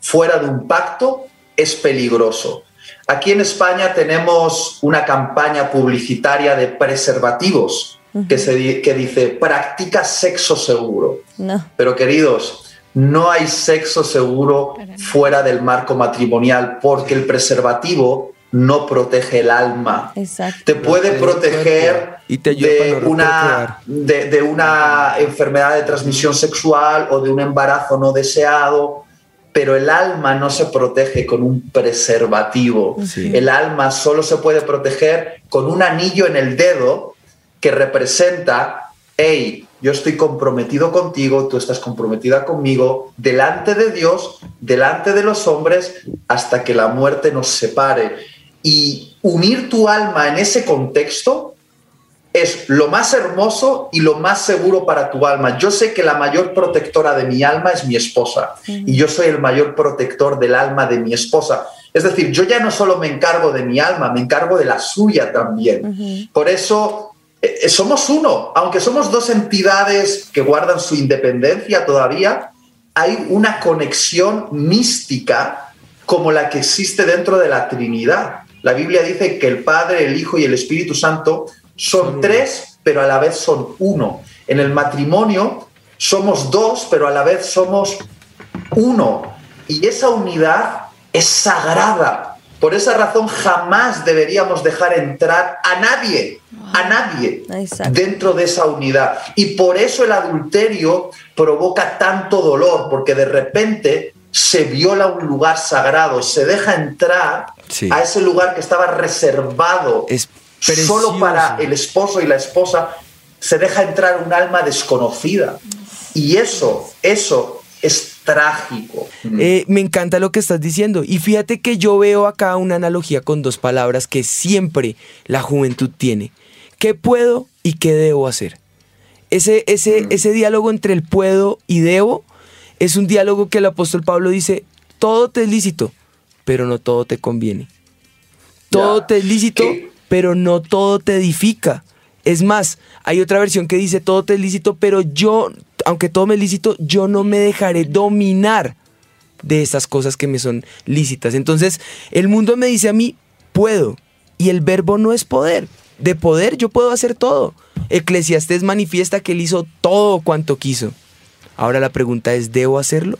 Speaker 5: Fuera de un pacto es peligroso. Aquí en España tenemos una campaña publicitaria de preservativos que, se, di- que dice, practica sexo seguro.
Speaker 3: No.
Speaker 5: Pero queridos, no hay sexo seguro fuera del marco matrimonial porque el preservativo no protege el alma.
Speaker 3: Exacto.
Speaker 5: Te puede proteger
Speaker 2: cuerpo y te ayuda
Speaker 5: de,
Speaker 2: para no
Speaker 5: una, de, de una enfermedad de transmisión sexual o de un embarazo no deseado, pero el alma no se protege con un preservativo.
Speaker 2: Sí.
Speaker 5: El alma solo se puede proteger con un anillo en el dedo que representa, hey, yo estoy comprometido contigo, tú estás comprometida conmigo, delante de Dios, delante de los hombres, hasta que la muerte nos separe. Y unir tu alma en ese contexto es lo más hermoso y lo más seguro para tu alma. Yo sé que la mayor protectora de mi alma es mi esposa y yo soy el mayor protector del alma de mi esposa. Es decir, yo ya no solo me encargo de mi alma, me encargo de la suya también. Por eso eh, somos uno, aunque somos dos entidades que guardan su independencia todavía, hay una conexión mística como la que existe dentro de la Trinidad. La Biblia dice que el Padre, el Hijo y el Espíritu Santo son tres, pero a la vez son uno. En el matrimonio somos dos, pero a la vez somos uno. Y esa unidad es sagrada. Por esa razón jamás deberíamos dejar entrar a nadie, a nadie
Speaker 3: Exacto.
Speaker 5: dentro de esa unidad. Y por eso el adulterio provoca tanto dolor, porque de repente se viola un lugar sagrado, se deja entrar
Speaker 2: Sí.
Speaker 5: a ese lugar que estaba reservado
Speaker 2: Es
Speaker 5: solo
Speaker 2: precioso.
Speaker 5: para el esposo y la esposa, se deja entrar un alma desconocida. Y eso, eso es trágico.
Speaker 2: Eh, me encanta lo que estás diciendo. Y fíjate que yo veo acá una analogía con dos palabras que siempre la juventud tiene. ¿Qué puedo y qué debo hacer? Ese, ese, ese diálogo entre el puedo y debo es un diálogo que el apóstol Pablo dice, todo te es lícito, pero no todo te conviene. Todo
Speaker 5: Ya.
Speaker 2: te es lícito,
Speaker 5: ¿Qué?
Speaker 2: Pero no todo te edifica. Es más, hay otra versión que dice todo te es lícito, pero yo, aunque todo me es lícito, yo no me dejaré dominar de esas cosas que me son lícitas. Entonces, el mundo me dice a mí, puedo. Y el verbo no es poder. De poder yo puedo hacer todo. Eclesiastés manifiesta que él hizo todo cuanto quiso. Ahora la pregunta es, ¿debo hacerlo?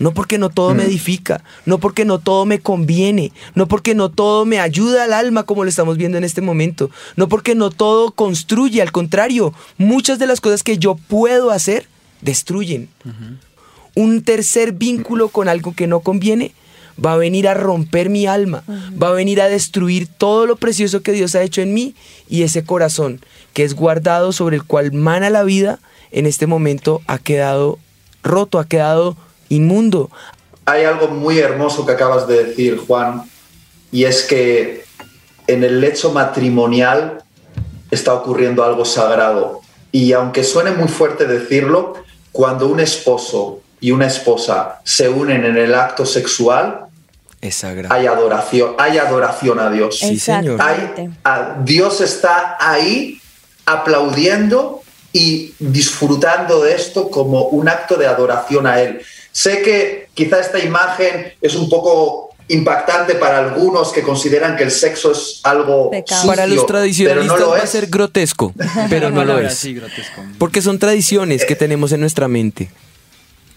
Speaker 2: No porque no todo me edifica, no porque no todo me conviene, no porque no todo me ayuda al alma como lo estamos viendo en este momento, no porque no todo construye, al contrario, muchas de las cosas que yo puedo hacer destruyen. Un tercer vínculo con algo que no conviene va a venir a romper mi alma, va a venir a destruir todo lo precioso que Dios ha hecho en mí y ese corazón que es guardado sobre el cual mana la vida, en este momento ha quedado roto, ha quedado inmundo.
Speaker 5: Hay algo muy hermoso que acabas de decir, Juan, y es que en el lecho matrimonial está ocurriendo algo sagrado. Y aunque suene muy fuerte decirlo, cuando un esposo y una esposa se unen en el acto sexual,
Speaker 2: Es sagrado.
Speaker 5: hay adoración, hay adoración a Dios.
Speaker 2: Sí, señor.
Speaker 5: Hay- a- Dios está ahí aplaudiendo y disfrutando de esto como un acto de adoración a Él. Sé que quizá esta imagen es un poco impactante para algunos que consideran que el sexo es algo sucio,
Speaker 2: Para los
Speaker 5: pero
Speaker 2: tradicionalistas
Speaker 5: no lo
Speaker 2: va a
Speaker 5: es.
Speaker 2: ser grotesco, *laughs* pero no lo es. Porque son tradiciones que tenemos en nuestra mente.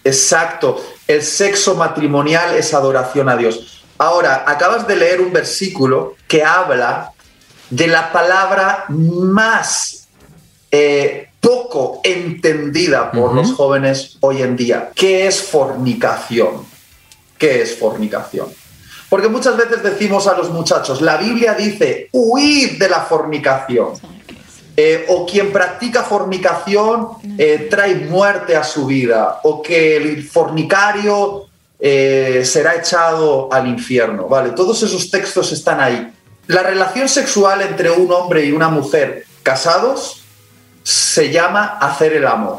Speaker 5: Exacto. El sexo matrimonial es adoración a Dios. Ahora, acabas de leer un versículo que habla de la palabra más eh, poco entendida por los jóvenes hoy en día. ¿Qué es fornicación? ¿Qué es fornicación? Porque muchas veces decimos a los muchachos, la Biblia dice, huid de la fornicación. Eh, o quien practica fornicación eh, trae muerte a su vida, o que el fornicario eh, será echado al infierno. Vale, todos esos textos están ahí. La relación sexual entre un hombre y una mujer casados se llama hacer el amor.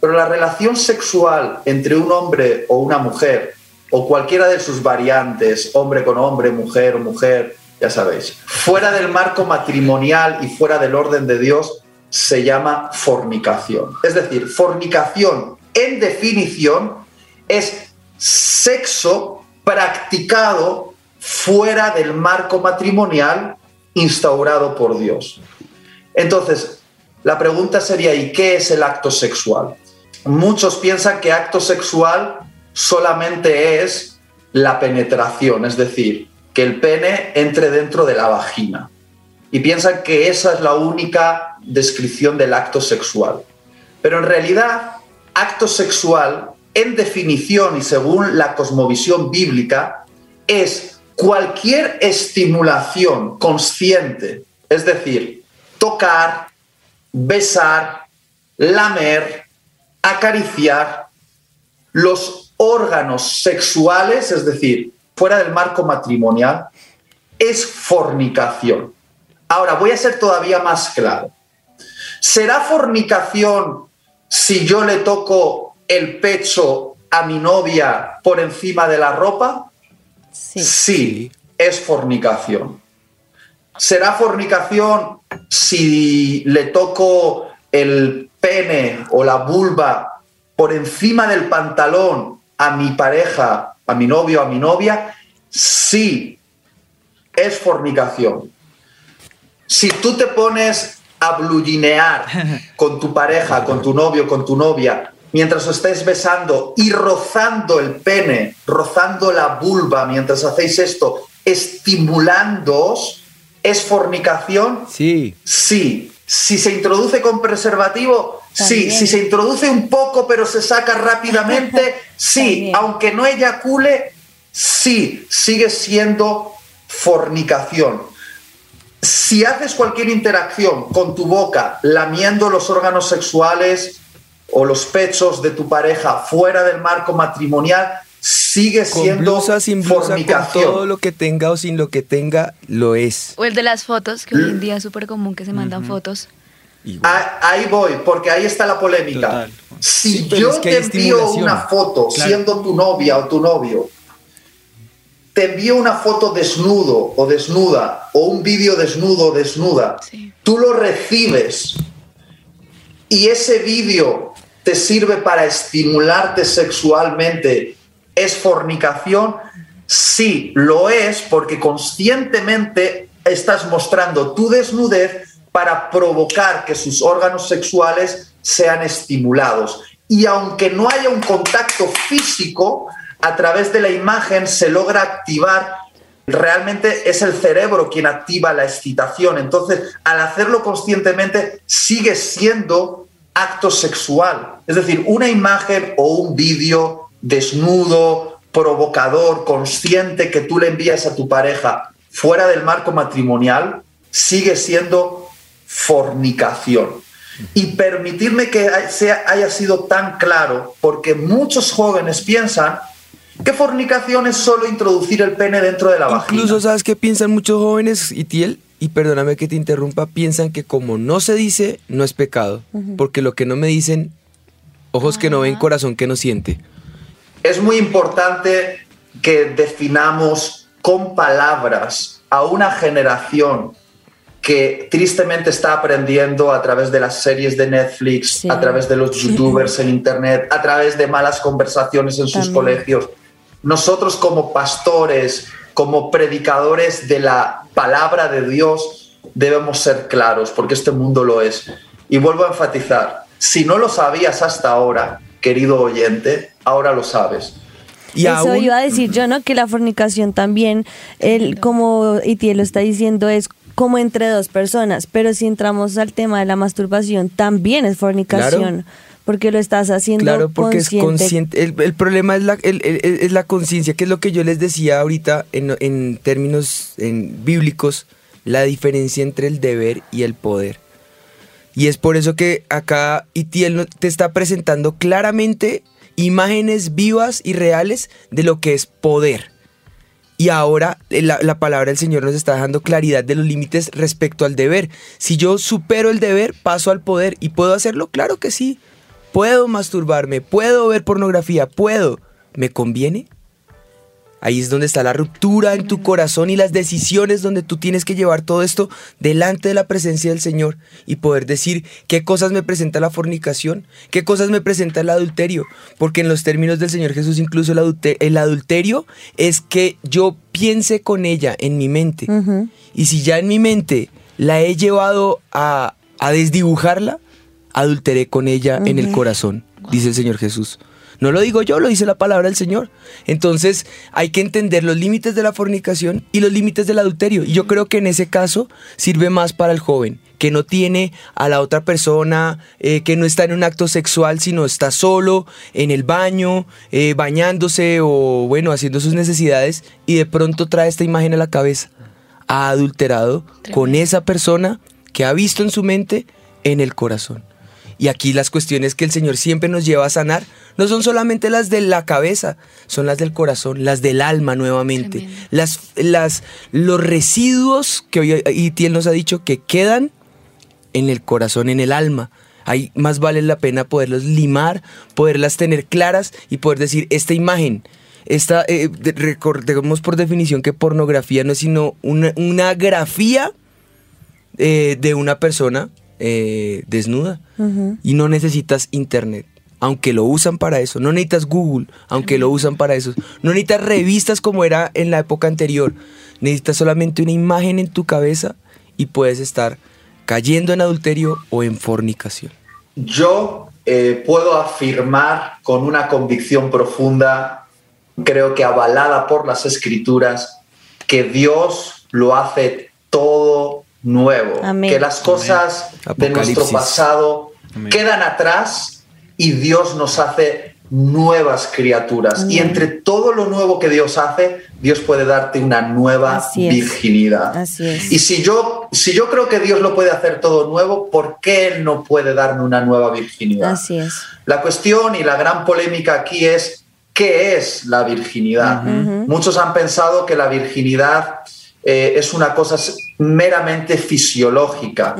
Speaker 5: Pero la relación sexual entre un hombre o una mujer, o cualquiera de sus variantes, hombre con hombre, mujer o mujer, ya sabéis, fuera del marco matrimonial y fuera del orden de Dios, se llama fornicación. Es decir, fornicación en definición es sexo practicado fuera del marco matrimonial instaurado por Dios. Entonces, la pregunta sería, ¿y qué es el acto sexual? Muchos piensan que acto sexual solamente es la penetración, es decir, que el pene entre dentro de la vagina. Y piensan que esa es la única descripción del acto sexual. Pero en realidad, acto sexual, en definición y según la cosmovisión bíblica, es cualquier estimulación consciente, es decir, tocar, besar, lamer, acariciar los órganos sexuales, es decir, fuera del marco matrimonial, es fornicación. Ahora, voy a ser todavía más claro. ¿Será fornicación si yo le toco el pecho a mi novia por encima de la ropa?
Speaker 3: Sí.
Speaker 5: Sí, es fornicación. ¿Será fornicación si le toco el pene o la vulva por encima del pantalón a mi pareja, a mi novio, a mi novia? Sí, es fornicación. Si tú te pones a bluginear *laughs* con tu pareja, con tu novio, con tu novia, mientras os estáis besando y rozando el pene, rozando la vulva mientras hacéis esto, estimulándoos, ¿es fornicación?
Speaker 2: Sí.
Speaker 5: Sí. Si se introduce con preservativo, sí. Si se introduce un poco pero se saca rápidamente, *laughs* sí.
Speaker 3: También.
Speaker 5: Aunque no eyacule, sí. Sigue siendo fornicación. Si haces cualquier interacción con tu boca lamiendo los órganos sexuales o los pechos de tu pareja fuera del marco matrimonial, sigue
Speaker 2: Con
Speaker 5: siendo
Speaker 2: blusa, sin blusa, con
Speaker 5: fornicación.
Speaker 2: todo lo que tenga o sin lo que tenga, lo es.
Speaker 6: O el de las fotos, que hoy en día es súper común que se mandan fotos.
Speaker 2: Igual.
Speaker 5: Ah, Ahí voy, porque ahí está la polémica.
Speaker 4: Total.
Speaker 5: Si
Speaker 2: Sí,
Speaker 5: yo
Speaker 2: es que
Speaker 5: te envío una foto
Speaker 4: Claro.
Speaker 5: siendo tu novia o tu novio, te envío una foto desnudo o desnuda, o un vídeo desnudo o desnuda,
Speaker 6: Sí.
Speaker 5: tú lo recibes y ese vídeo te sirve para estimularte sexualmente, ¿es fornicación? Sí, lo es porque conscientemente estás mostrando tu desnudez para provocar que sus órganos sexuales sean estimulados. Y aunque no haya un contacto físico, a través de la imagen se logra activar realmente es el cerebro quien activa la excitación. Entonces, al hacerlo conscientemente, sigue siendo acto sexual. Es decir, una imagen o un vídeo desnudo, provocador, consciente que tú le envías a tu pareja fuera del marco matrimonial, sigue siendo fornicación. Y permitirme que sea, haya sido tan claro, porque muchos jóvenes piensan que fornicación es solo introducir el pene dentro de la vagina.
Speaker 2: Incluso, ¿sabes qué piensan muchos jóvenes, Itiel? Y perdóname que te interrumpa, piensan que como no se dice, no es pecado. Porque lo que no me dicen, ojos que no ven, corazón que no siente.
Speaker 5: Es muy importante que definamos con palabras a una generación que tristemente está aprendiendo a través de las series de Netflix,
Speaker 3: Sí.
Speaker 5: a través de los youtubers en internet, a través de malas conversaciones en sus colegios. Nosotros como pastores, como predicadores de la palabra de Dios, debemos ser claros, porque este mundo lo es. Y vuelvo a enfatizar, si no lo sabías hasta ahora, querido oyente, ahora lo sabes.
Speaker 2: Y
Speaker 3: Eso
Speaker 2: aún,
Speaker 3: iba a decir yo, ¿no? Que la fornicación también, el, como Itiel lo está diciendo, es como entre dos personas. Pero si entramos al tema de la masturbación, también es fornicación. Porque lo estás haciendo
Speaker 2: Claro, porque
Speaker 3: consciente.
Speaker 2: es consciente. El, el problema es la, el- el- el- es la conciencia, que es lo que yo les decía ahorita en, en términos en bíblicos, la diferencia entre el deber y el poder. Y es por eso que acá Itiel te está presentando claramente imágenes vivas y reales de lo que es poder. Y ahora eh, la, la palabra del Señor nos está dejando claridad de los límites respecto al deber. Si yo supero el deber, paso al poder. ¿Y puedo hacerlo? Claro que sí. puedo masturbarme, puedo ver pornografía, puedo. ¿Me conviene? Ahí es donde está la ruptura en tu corazón y las decisiones donde tú tienes que llevar todo esto delante de la presencia del Señor y poder decir qué cosas me presenta la fornicación, qué cosas me presenta el adulterio. Porque en los términos del Señor Jesús incluso el, adulterio, el adulterio es que yo piense con ella en mi mente. Y si ya en mi mente la he llevado a, a desdibujarla, adulteré con ella en el corazón, dice el Señor Jesús. No lo digo yo, lo dice la palabra del Señor. Entonces hay que entender los límites de la fornicación y los límites del adulterio. Y yo creo que en ese caso sirve más para el joven, que no tiene a la otra persona, eh, que no está en un acto sexual, sino está solo en el baño, eh, bañándose o bueno, haciendo sus necesidades y de pronto trae esta imagen a la cabeza. Ha adulterado con esa persona que ha visto en su mente en el corazón. Y aquí las cuestiones que el Señor siempre nos lleva a sanar no son solamente las de la cabeza, son las del corazón, las del alma nuevamente. Las, las, los residuos que hoy Itiel nos ha dicho que quedan en el corazón, en el alma. Ahí más vale la pena poderlos limar, poderlas tener claras y poder decir, esta imagen, esta, eh, recordemos por definición que pornografía no es sino una, grafía eh, de una persona eh, desnuda y no necesitas internet aunque lo usan para eso. No necesitas Google, aunque lo usan para eso. No necesitas revistas como era en la época anterior. Necesitas solamente una imagen en tu cabeza y puedes estar cayendo en adulterio o en fornicación.
Speaker 5: Yo eh, puedo afirmar con una convicción profunda, creo que avalada por las escrituras, que Dios lo hace todo nuevo, que las cosas de nuestro pasado quedan atrás y Dios nos hace nuevas criaturas. Y entre todo lo nuevo que Dios hace, Dios puede darte una nueva virginidad. Y si yo, si yo creo que Dios lo puede hacer todo nuevo, ¿por qué Él no puede darme una nueva virginidad?
Speaker 3: Así es.
Speaker 5: La cuestión y la gran polémica aquí es, ¿qué es la virginidad? Muchos han pensado que la virginidad eh, es una cosa meramente fisiológica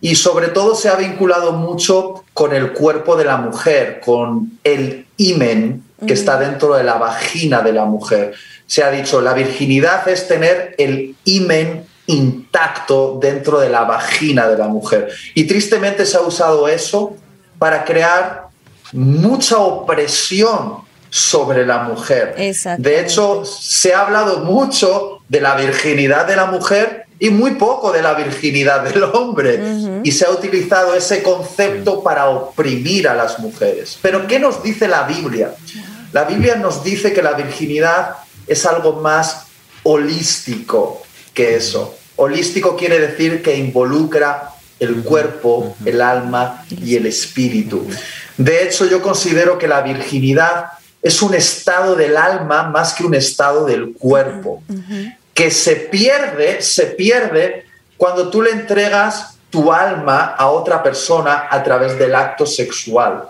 Speaker 5: y sobre todo se ha vinculado mucho con el cuerpo de la mujer, con el imen que está dentro de la vagina de la mujer. Se ha dicho, la virginidad es tener el imen intacto dentro de la vagina de la mujer. Y tristemente se ha usado eso para crear mucha opresión sobre la mujer. De hecho, se ha hablado mucho de la virginidad de la mujer y muy poco de la virginidad del hombre. Y se ha utilizado ese concepto para oprimir a las mujeres. Pero ¿qué nos dice la Biblia? La Biblia nos dice que la virginidad es algo más holístico que eso. Holístico quiere decir que involucra el cuerpo, el alma y el espíritu. De hecho, yo considero que la virginidad es un estado del alma más que un estado del cuerpo que se pierde, se pierde cuando tú le entregas tu alma a otra persona a través del acto sexual.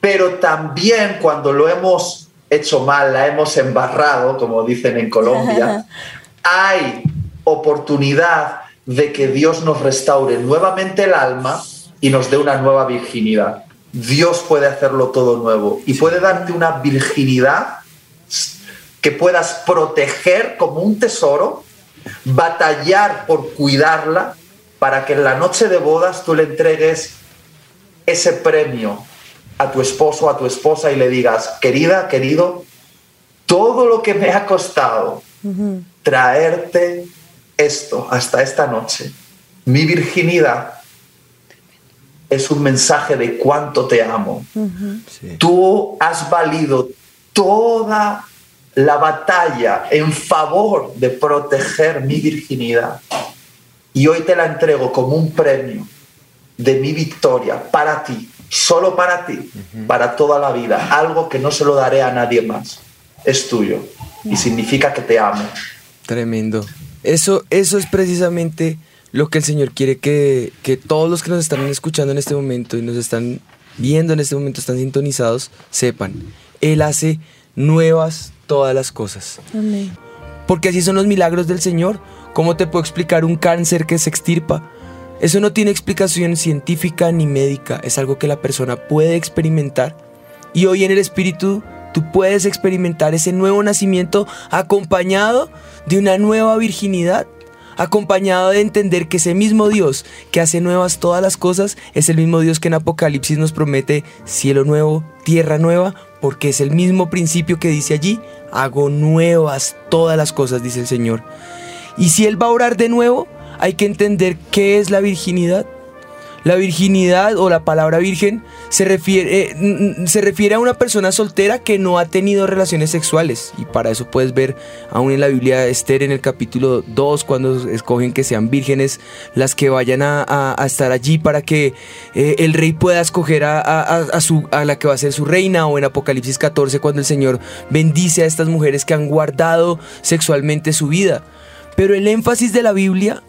Speaker 5: Pero también cuando lo hemos hecho mal, la hemos embarrado, como dicen en Colombia, *laughs* hay oportunidad de que Dios nos restaure nuevamente el alma y nos dé una nueva virginidad. Dios puede hacerlo todo nuevo y puede darte una virginidad que puedas proteger como un tesoro, batallar por cuidarla, para que en la noche de bodas tú le entregues ese premio a tu esposo, a tu esposa y le digas, querida, querido, todo lo que me ha costado traerte esto hasta esta noche, mi virginidad, es un mensaje de cuánto te amo. Tú has valido toda la batalla en favor de proteger mi virginidad y hoy te la entrego como un premio de mi victoria para ti, solo para ti, para toda la vida, algo que no se lo daré a nadie más, es tuyo y significa que te amo.
Speaker 2: Tremendo. Eso, eso es precisamente lo que el Señor quiere que, que todos los que nos están escuchando en este momento y nos están viendo en este momento, están sintonizados, sepan. Él hace nuevas todas las cosas. Porque así son los milagros del Señor. ¿Cómo te puedo explicar un cáncer que se extirpa? Eso no tiene explicación científica ni médica, es algo que la persona puede experimentar. Y hoy en el Espíritu tú puedes experimentar ese nuevo nacimiento acompañado de una nueva virginidad, acompañado de entender que ese mismo Dios que hace nuevas todas las cosas es el mismo Dios que en Apocalipsis nos promete cielo nuevo, tierra nueva, porque es el mismo principio que dice allí, hago nuevas todas las cosas, dice el Señor. Y si Él va a orar de nuevo, hay que entender qué es la virginidad. La virginidad o la palabra virgen se refiere, eh, se refiere a una persona soltera que no ha tenido relaciones sexuales. Y para eso puedes ver aún en la Biblia Esther en el capítulo 2, cuando escogen que sean vírgenes las que vayan a, estar allí para que eh, el rey pueda escoger a, su, a la que va a ser su reina. O en Apocalipsis 14, cuando el Señor bendice a estas mujeres que han guardado sexualmente su vida. Pero el énfasis de la Biblia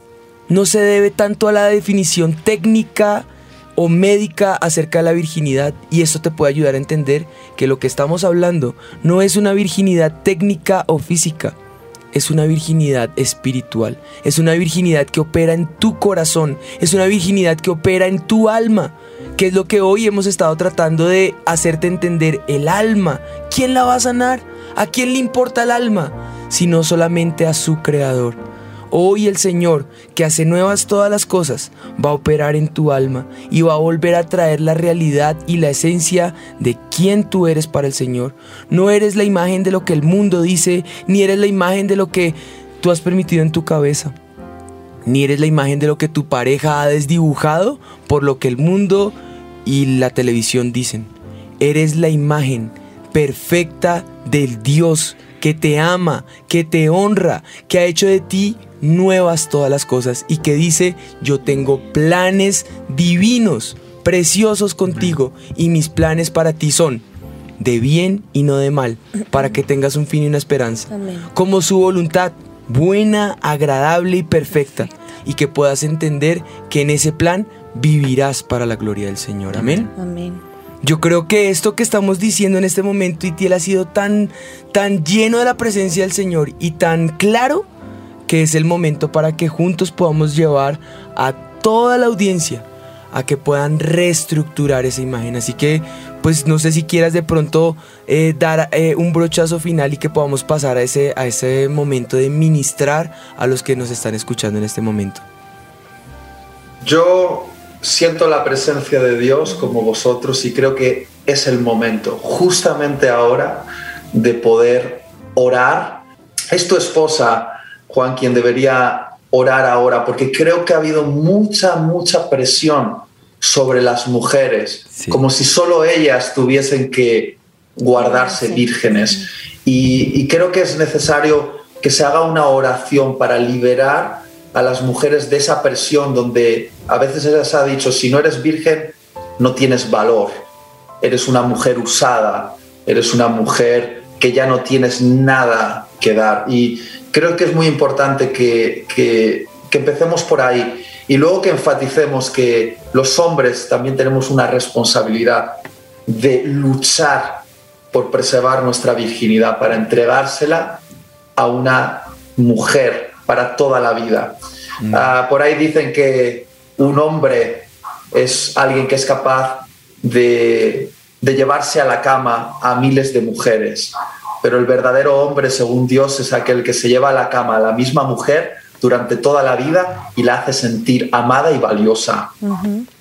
Speaker 2: no se debe tanto a la definición técnica o médica acerca de la virginidad y esto te puede ayudar a entender que lo que estamos hablando no es una virginidad técnica o física, es una virginidad espiritual, es una virginidad que opera en tu corazón, es una virginidad que opera en tu alma, que es lo que hoy hemos estado tratando de hacerte entender, el alma. ¿Quién la va a sanar? ¿A quién le importa el alma? Sino solamente a su creador. Hoy el Señor, que hace nuevas todas las cosas, va a operar en tu alma y va a volver a traer la realidad y la esencia de quién tú eres para el Señor. No eres la imagen de lo que el mundo dice, ni eres la imagen de lo que tú has permitido en tu cabeza, ni eres la imagen de lo que tu pareja ha desdibujado por lo que el mundo y la televisión dicen. Eres la imagen perfecta del Dios que te ama, que te honra, que ha hecho de ti nuevas todas las cosas y que dice, yo tengo planes divinos, preciosos contigo y mis planes para ti son de bien y no de mal, para que tengas un fin y una esperanza, como su voluntad, buena, agradable y perfecta, y que puedas entender que en ese plan vivirás para la gloria del Señor. Amén.
Speaker 3: Amén.
Speaker 2: Yo creo que esto que estamos diciendo en este momento, Itiel, ha sido tan, tan lleno de la presencia del Señor y tan claro que es el momento para que juntos podamos llevar a toda la audiencia a que puedan reestructurar esa imagen. Así que, pues no sé si quieras de pronto eh, dar eh, un brochazo final y que podamos pasar a ese, a ese momento de ministrar a los que nos están escuchando en este momento.
Speaker 5: Yo siento la presencia de Dios como vosotros y creo que es el momento, justamente ahora, de poder orar. Es tu esposa Juan, quien debería orar ahora, porque creo que ha habido mucha, mucha presión sobre las mujeres, como si solo ellas tuviesen que guardarse vírgenes. Y, creo que es necesario que se haga una oración para liberar a las mujeres de esa presión donde a veces se les ha dicho, si no eres virgen, no tienes valor, eres una mujer usada, eres una mujer que ya no tienes nada que dar. Y creo que es muy importante que, que, empecemos por ahí y luego que enfaticemos que los hombres también tenemos una responsabilidad de luchar por preservar nuestra virginidad, para entregársela a una mujer para toda la vida. Mm. Ah, por ahí dicen que un hombre es alguien que es capaz de, de llevarse a la cama a miles de mujeres pero el verdadero hombre, según Dios, es aquel que se lleva a la cama a la misma mujer durante toda la vida y la hace sentir amada y valiosa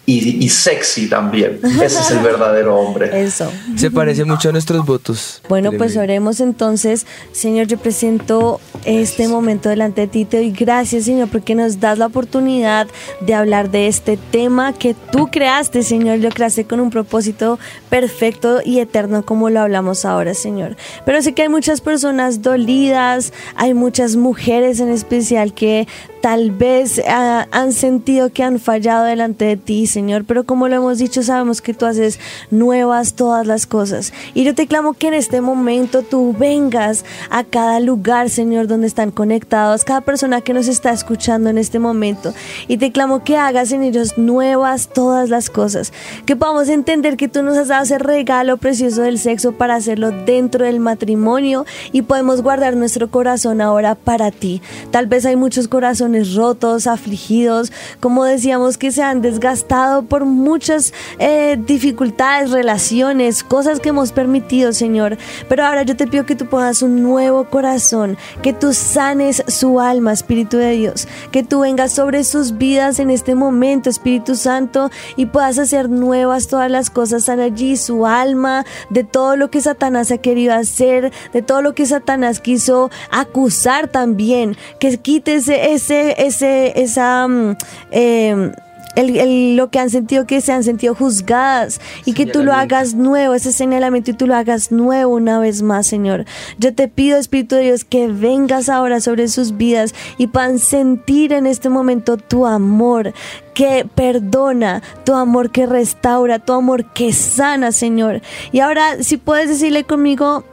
Speaker 5: y, sexy también. *laughs* Ese es el verdadero hombre.
Speaker 3: Eso.
Speaker 2: Se parece *laughs* mucho a nuestros votos.
Speaker 3: Bueno, pues oremos entonces. Señor, yo presento este momento delante de ti. Te doy gracias, Señor, porque nos das la oportunidad de hablar de este tema que tú creaste, Señor. Lo creaste con un propósito perfecto y eterno como lo hablamos ahora, Señor. Pero sé que hay muchas personas dolidas, hay muchas mujeres en especial que tal vez ah, han sentido que han fallado delante de ti, Señor, pero como lo hemos dicho, sabemos que tú haces nuevas todas las cosas. Y yo te clamo que en este momento tú vengas a cada lugar, Señor, donde están conectados, cada persona que nos está escuchando en este momento. Y te clamo que hagas en ellos nuevas todas las cosas, que podamos entender que tú nos has dado ese regalo precioso del sexo para hacerlo dentro del matrimonio y podemos guardar nuestro corazón ahora para ti. Tal vez hay muchos corazones rotos, afligidos, como decíamos, que se han desgastado por muchas eh, dificultades, relaciones, cosas que hemos permitido, Señor. Pero ahora yo te pido que tú pongas un nuevo corazón, que tú sanes su alma, Espíritu de Dios, que tú vengas sobre sus vidas en este momento, Espíritu Santo, y puedas hacer nuevas todas las cosas, están allí su alma, de todo lo que Satanás ha querido hacer, de todo lo que Satanás quiso acusar también, que quites ese, ese, esa, mm, eh, el, lo que han sentido, que se han sentido juzgadas y que tú lo hagas nuevo, ese señalamiento y tú lo hagas nuevo una vez más, Señor. Yo te pido, Espíritu de Dios, que vengas ahora sobre sus vidas y puedan sentir en este momento tu amor que perdona, tu amor que restaura, tu amor que sana, Señor. Y ahora, si puedes decirle conmigo,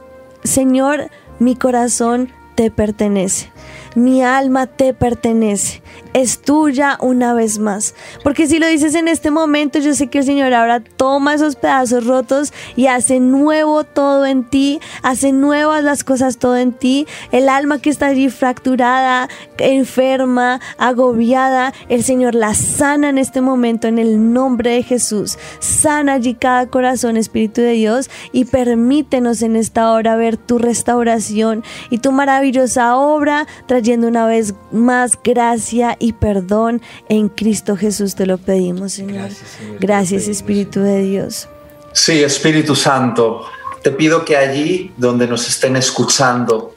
Speaker 3: Señor, mi corazón te pertenece. Mi alma te pertenece es tuya una vez más. Porque si lo dices en este momento, yo sé que el Señor ahora toma esos pedazos rotos y hace nuevo todo en ti, hace nuevas las cosas todo en ti. El alma que está allí fracturada, enferma, agobiada, el Señor la sana en este momento en el nombre de Jesús. Sana allí cada corazón, Espíritu de Dios, y permítenos en esta hora ver tu restauración y tu maravillosa obra, trayendo una vez más gracia y perdón en Cristo Jesús te lo pedimos, Señor. Gracias, Espíritu de Dios.
Speaker 5: Sí, Espíritu Santo, te pido que allí donde nos estén escuchando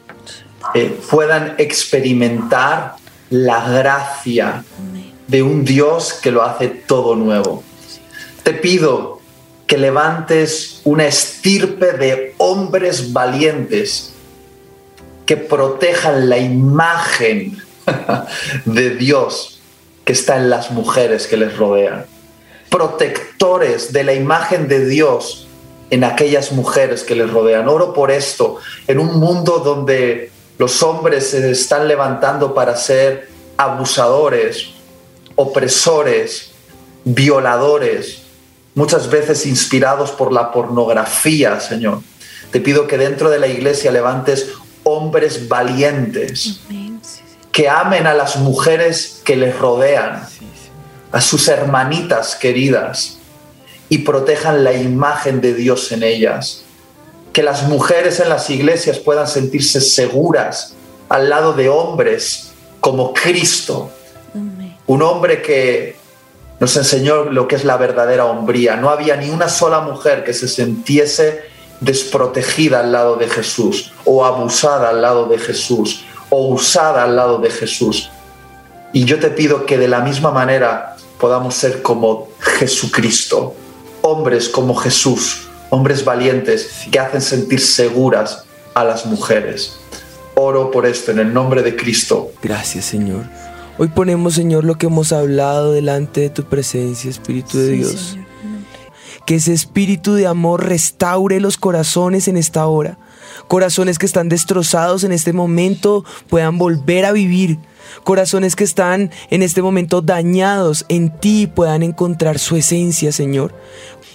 Speaker 5: eh, puedan experimentar la gracia de un Dios que lo hace todo nuevo. Te pido que levantes una estirpe de hombres valientes que protejan la imagen de Dios que está en las mujeres que les rodean. Protectores de la imagen de Dios en aquellas mujeres que les rodean. Oro por esto, en un mundo donde los hombres se están levantando para ser abusadores, opresores, violadores, muchas veces inspirados por la pornografía, Señor. Te pido que dentro de la iglesia levantes hombres valientes que amen a las mujeres que les rodean, a sus hermanitas queridas y protejan la imagen de Dios en ellas. Que las mujeres en las iglesias puedan sentirse seguras al lado de hombres como Cristo. Un hombre que nos enseñó lo que es la verdadera hombría. No había ni una sola mujer que se sintiese desprotegida al lado de Jesús o abusada al lado de Jesús o usada al lado de Jesús. Y yo te pido que de la misma manera podamos ser como Jesucristo, hombres como Jesús, hombres valientes que hacen sentir seguras a las mujeres. Oro por esto en el nombre de Cristo.
Speaker 2: Gracias Señor. Hoy ponemos Señor lo que hemos hablado delante de tu presencia, Espíritu de Dios. Que ese espíritu de amor restaure los corazones en esta hora Corazones que están destrozados en este momento puedan volver a vivir. Corazones que están en este momento dañados en ti puedan encontrar su esencia, Señor.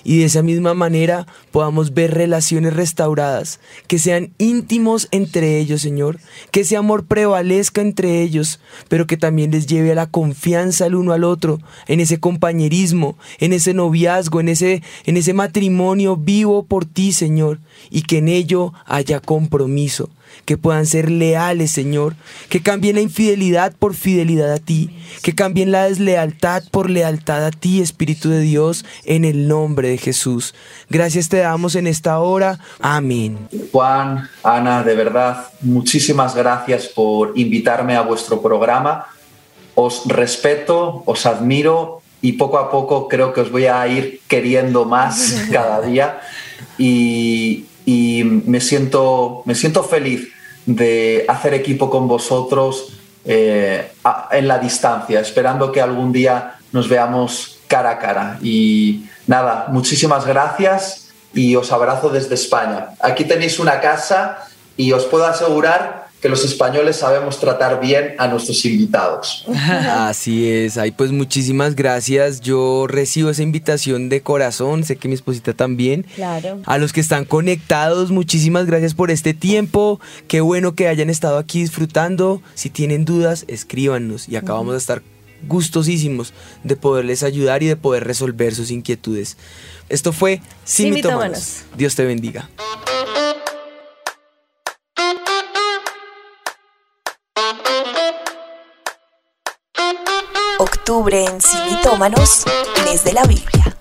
Speaker 2: Y de esa misma manera podamos ver relaciones restauradas, que sean íntimos entre ellos, Señor, que ese amor prevalezca entre ellos, pero que también les lleve a la confianza el uno al otro, en ese compañerismo, en ese noviazgo, en ese, en ese matrimonio vivo por ti, Señor, y que en ello haya compromiso que puedan ser leales, Señor, que cambien la infidelidad por fidelidad a ti, que cambien la deslealtad por lealtad a ti, Espíritu de Dios, en el nombre de Jesús. Gracias te damos en esta hora. Amén.
Speaker 5: Juan, Ana, de verdad, muchísimas gracias por invitarme a vuestro programa. Os respeto, os admiro y poco a poco creo que os voy a ir queriendo más *laughs* cada día. Y, y me siento, me siento feliz de hacer equipo con vosotros eh, en la distancia, esperando que algún día nos veamos cara a cara. Y nada, muchísimas gracias y os abrazo desde España. Aquí tenéis una casa y os puedo asegurar que los españoles sabemos tratar bien a nuestros invitados. *laughs*
Speaker 2: Así es, ay pues muchísimas gracias. Yo recibo esa invitación de corazón, sé que mi esposita también.
Speaker 3: Claro.
Speaker 2: A los que están conectados, muchísimas gracias por este tiempo. Qué bueno que hayan estado aquí disfrutando. Si tienen dudas, escríbanos y acabamos de estar gustosísimos de poderles ayudar y de poder resolver sus inquietudes. Esto fue Sin.
Speaker 3: Mitómanos.
Speaker 2: Dios te bendiga.
Speaker 1: Octubre en Sin Mitómanos, mes de la Biblia.